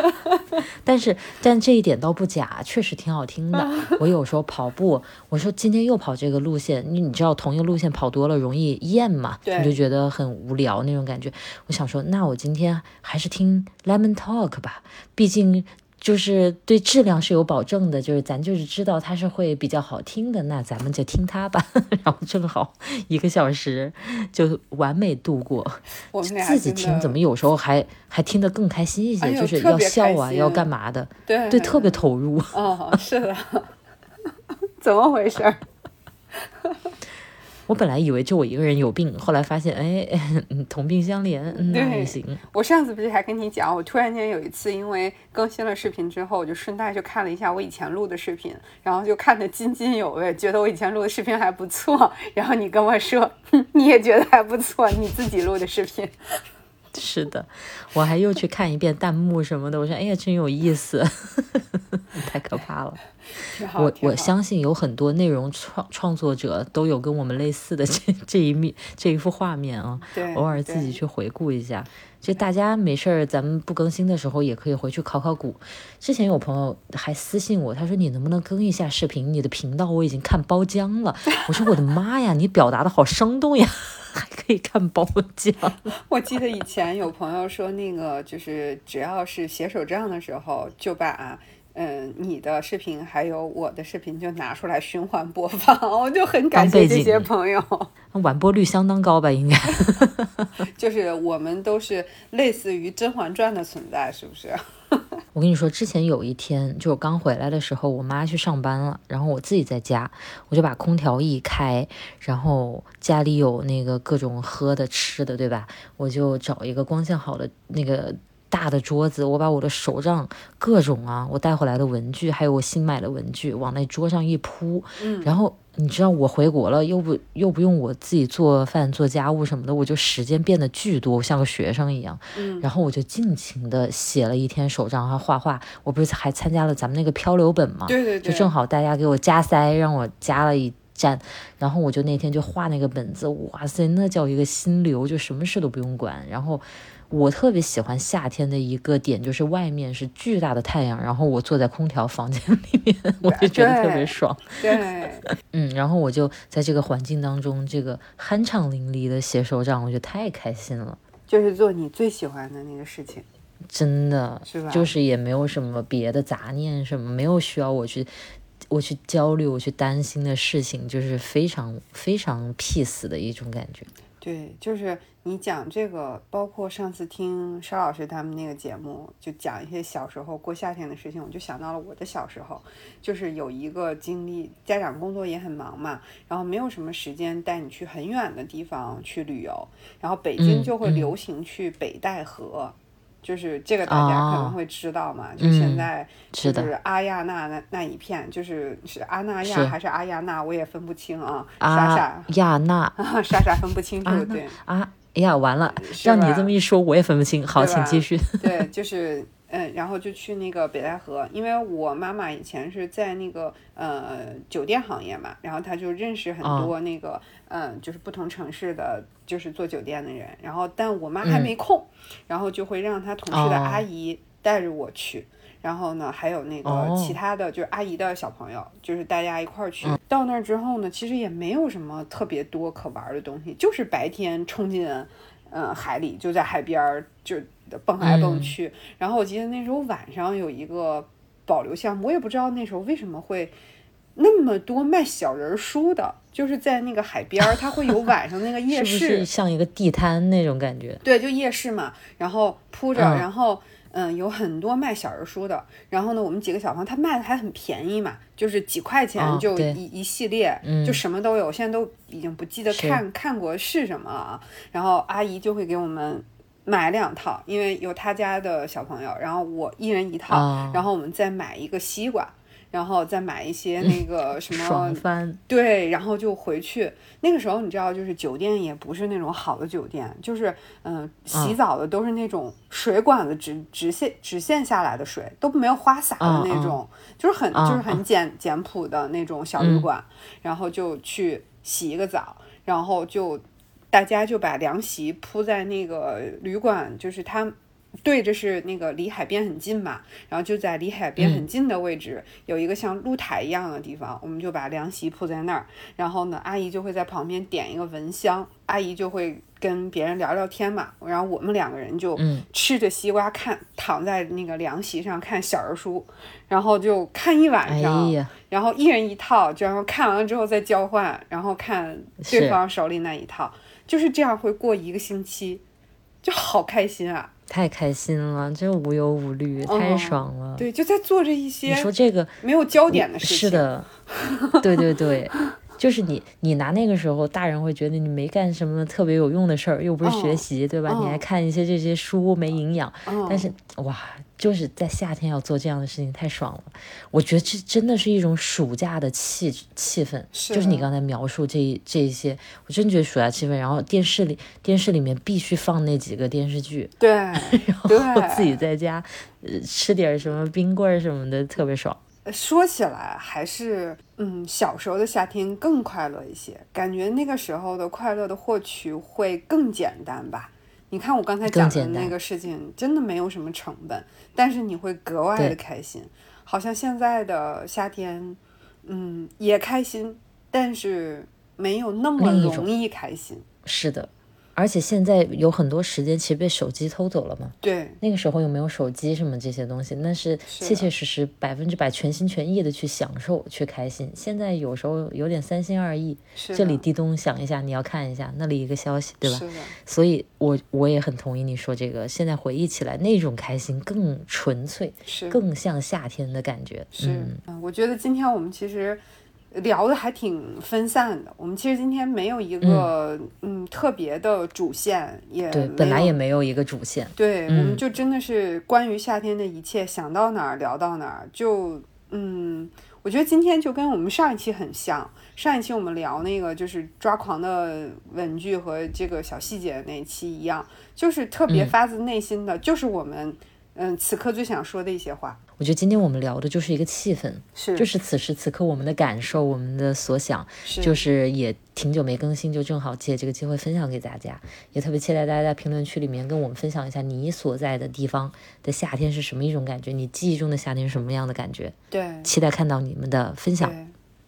但是但这一点倒不假，确实挺好听的。我有时候跑步，我说今天又跑这个路线，你你知道同一个路线跑多了容易厌嘛？你就觉得很无聊那种感觉。我想说，那我今天还是听 Lemon Talk 吧，毕竟。就是对质量是有保证的，就是咱就是知道它是会比较好听的，那咱们就听它吧。然后正好一个小时就完美度过。我们自己听怎么有时候还还听得更开心一些，就是要笑啊，要干嘛的？对对，特别投入。哦，是的，怎么回事？我本来以为就我一个人有病，后来发现，哎，同病相怜，那也行。我上次不是还跟你讲，我突然间有一次，因为更新了视频之后，我就顺带就看了一下我以前录的视频，然后就看得津津有味，觉得我以前录的视频还不错。然后你跟我说，你也觉得还不错，你自己录的视频。是的，我还又去看一遍弹幕什么的，我说，哎呀，真有意思，太可怕了。我我相信有很多内容创创作者都有跟我们类似的这 这一面这一幅画面啊，偶尔自己去回顾一下。就大家没事儿，咱们不更新的时候也可以回去考考古。之前有朋友还私信我，他说你能不能更一下视频？你的频道我已经看包浆了。我说我的妈呀，你表达的好生动呀，还可以看包浆。我记得以前有朋友说，那个就是只要是写手账的时候，就把。嗯，你的视频还有我的视频就拿出来循环播放，我就很感谢这些朋友。完播率相当高吧？应该。就是我们都是类似于《甄嬛传》的存在，是不是？我跟你说，之前有一天，就我刚回来的时候，我妈去上班了，然后我自己在家，我就把空调一开，然后家里有那个各种喝的吃的，对吧？我就找一个光线好的那个。大的桌子，我把我的手账各种啊，我带回来的文具，还有我新买的文具，往那桌上一铺。嗯，然后你知道我回国了，又不又不用我自己做饭做家务什么的，我就时间变得巨多，像个学生一样。嗯，然后我就尽情的写了一天手账，还画画。我不是还参加了咱们那个漂流本吗？对对对，就正好大家给我加塞，让我加了一站，然后我就那天就画那个本子，哇塞，那叫一个心流，就什么事都不用管，然后。我特别喜欢夏天的一个点，就是外面是巨大的太阳，然后我坐在空调房间里面，我就觉得特别爽。对，嗯，然后我就在这个环境当中，这个酣畅淋漓的写手账，我觉得太开心了。就是做你最喜欢的那个事情，真的是吧？就是也没有什么别的杂念，什么没有需要我去。我去焦虑，我去担心的事情，就是非常非常 peace 的一种感觉。对，就是你讲这个，包括上次听邵老师他们那个节目，就讲一些小时候过夏天的事情，我就想到了我的小时候，就是有一个经历，家长工作也很忙嘛，然后没有什么时间带你去很远的地方去旅游，然后北京就会流行去北戴河。就是这个大家可能会知道嘛，就现在就是阿亚娜那那一片，就是是阿那亚还是阿亚娜，我也分不清啊。莎莎亚纳，莎莎分不清楚，对啊，哎呀，完了，让你这么一说，我也分不清。好，请继续。对，就是。嗯，然后就去那个北戴河，因为我妈妈以前是在那个呃酒店行业嘛，然后她就认识很多那个嗯，就是不同城市的就是做酒店的人，然后但我妈还没空，然后就会让她同事的阿姨带着我去，然后呢还有那个其他的就是阿姨的小朋友，就是大家一块儿去。到那儿之后呢，其实也没有什么特别多可玩的东西，就是白天冲进嗯海里，就在海边儿就。蹦来蹦去，然后我记得那时候晚上有一个保留项目，我也不知道那时候为什么会那么多卖小人书的，就是在那个海边儿，它会有晚上那个夜市，像一个地摊那种感觉。对，就夜市嘛，然后铺着，然后嗯，有很多卖小人书的。然后呢，我们几个小朋友他卖的还很便宜嘛，就是几块钱就一一系列，就什么都有。现在都已经不记得看看过是什么了。啊然后阿姨就会给我们。买两套，因为有他家的小朋友，然后我一人一套，然后我们再买一个西瓜，然后再买一些那个 什么爽翻，对，然后就回去。那个时候你知道，就是酒店也不是那种好的酒店，就是嗯，洗澡的都是那种水管子直直线直线下来的水，都没有花洒的那种，就是很就是很简简朴的那种小旅馆，然后就去洗一个澡，然后就。大家就把凉席铺在那个旅馆，就是它对着是那个离海边很近嘛，然后就在离海边很近的位置有一个像露台一样的地方，我们就把凉席铺在那儿，然后呢，阿姨就会在旁边点一个蚊香，阿姨就会跟别人聊聊天嘛，然后我们两个人就吃着西瓜看，躺在那个凉席上看小人书，然后就看一晚上，然后一人一套，然后看完了之后再交换，然后看对方手里那一套。就是这样会过一个星期，就好开心啊！太开心了，真无忧无虑，太爽了。对，就在做着一些你说这个没有焦点的事情。是的，对对对，就是你，你拿那个时候，大人会觉得你没干什么特别有用的事儿，又不是学习，对吧？你还看一些这些书没营养，但是哇。就是在夏天要做这样的事情太爽了，我觉得这真的是一种暑假的气气氛，就是你刚才描述这这一些，我真觉得暑假气氛。然后电视里电视里面必须放那几个电视剧，对，然后自己在家呃吃点什么冰棍什么的，特别爽。说起来还是嗯小时候的夏天更快乐一些，感觉那个时候的快乐的获取会更简单吧。你看我刚才讲的那个事情，真的没有什么成本，但是你会格外的开心。好像现在的夏天，嗯，也开心，但是没有那么容易开心。是的。而且现在有很多时间其实被手机偷走了嘛？对，那个时候又没有手机什么这些东西？那是切切实实百分之百全心全意的去享受去开心。现在有时候有点三心二意，这里滴咚响一下，你要看一下那里一个消息，对吧？所以我我也很同意你说这个。现在回忆起来，那种开心更纯粹，是更像夏天的感觉。是，嗯，我觉得今天我们其实。聊的还挺分散的，我们其实今天没有一个嗯。特别的主线，也对，本来也没有一个主线，对，我们就真的是关于夏天的一切，想到哪儿聊到哪儿，就嗯，我觉得今天就跟我们上一期很像，上一期我们聊那个就是抓狂的文具和这个小细节那期一样，就是特别发自内心的，就是我们嗯，此刻最想说的一些话。我觉得今天我们聊的就是一个气氛，是，就是此时此刻我们的感受，我们的所想，就是也挺久没更新，就正好借这个机会分享给大家。也特别期待大家在评论区里面跟我们分享一下你所在的地方的夏天是什么一种感觉，你记忆中的夏天是什么样的感觉？对，期待看到你们的分享。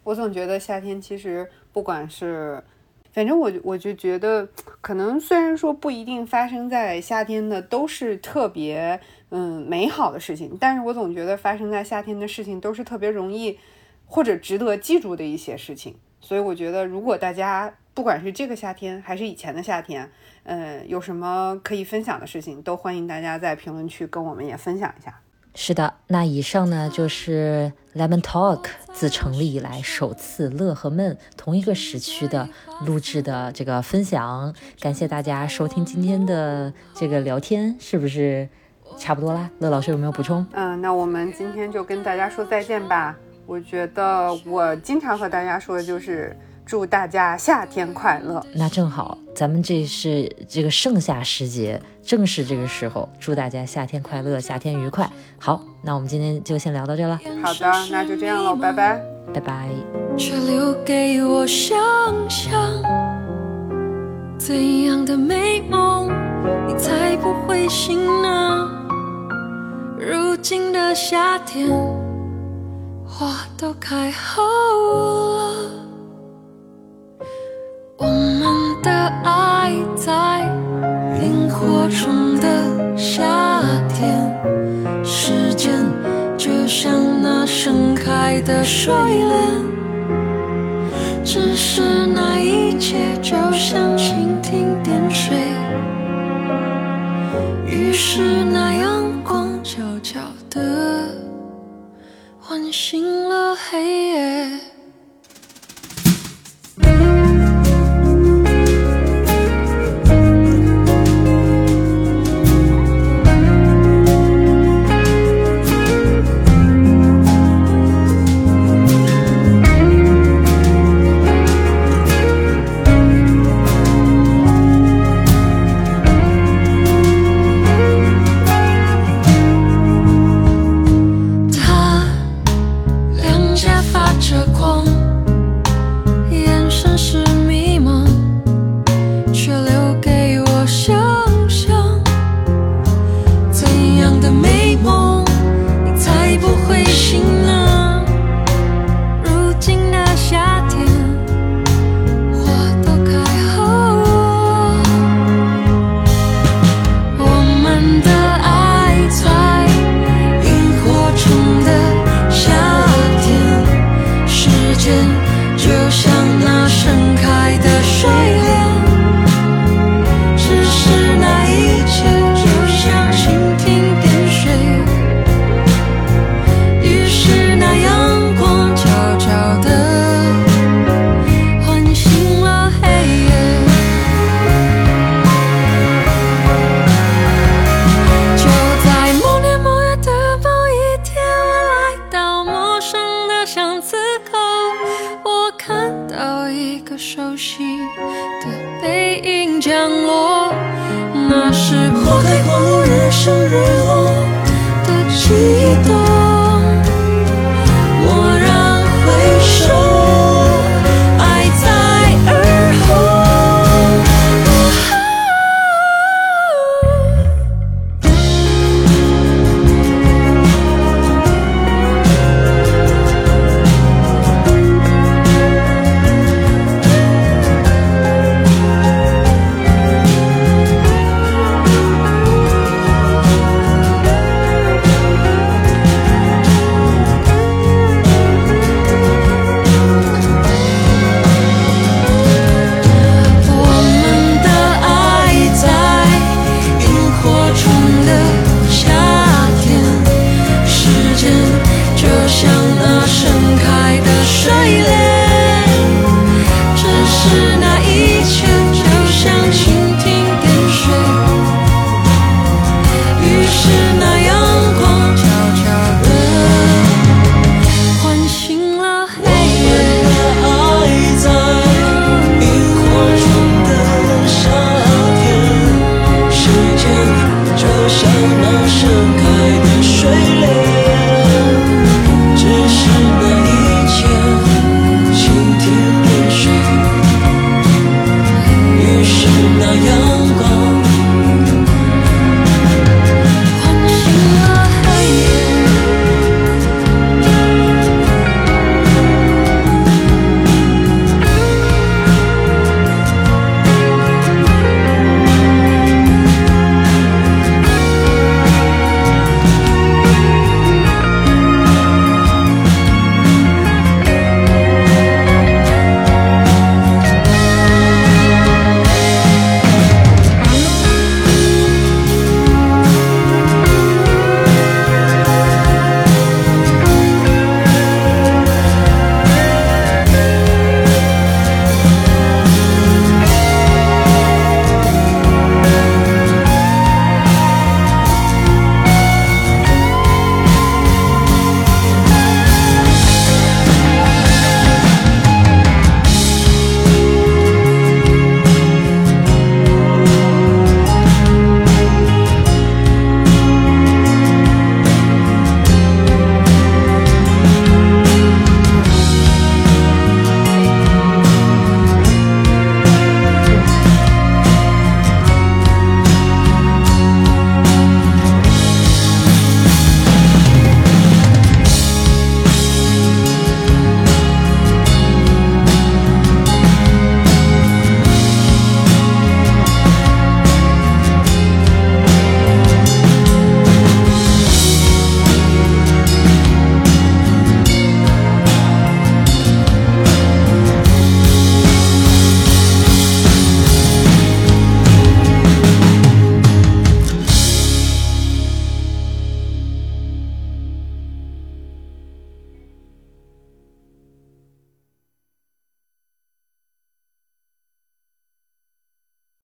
我总觉得夏天其实不管是。反正我我就觉得，可能虽然说不一定发生在夏天的都是特别嗯美好的事情，但是我总觉得发生在夏天的事情都是特别容易或者值得记住的一些事情。所以我觉得，如果大家不管是这个夏天还是以前的夏天，嗯，有什么可以分享的事情，都欢迎大家在评论区跟我们也分享一下。是的，那以上呢就是 Lemon Talk 自成立以来首次乐和闷同一个时区的录制的这个分享，感谢大家收听今天的这个聊天，是不是差不多啦？乐老师有没有补充？嗯，那我们今天就跟大家说再见吧。我觉得我经常和大家说的就是。祝大家夏天快乐！那正好，咱们这是这个盛夏时节，正是这个时候，祝大家夏天快乐，夏天愉快。好，那我们今天就先聊到这了。好的，那就这样喽，拜拜，拜拜。却留给我想象怎样的美梦，你才不会醒呢？如今的夏天，花都开好了。我们的爱在萤火虫的夏天，时间就像那盛开的睡莲，只是那一切就像蜻蜓点水，于是那阳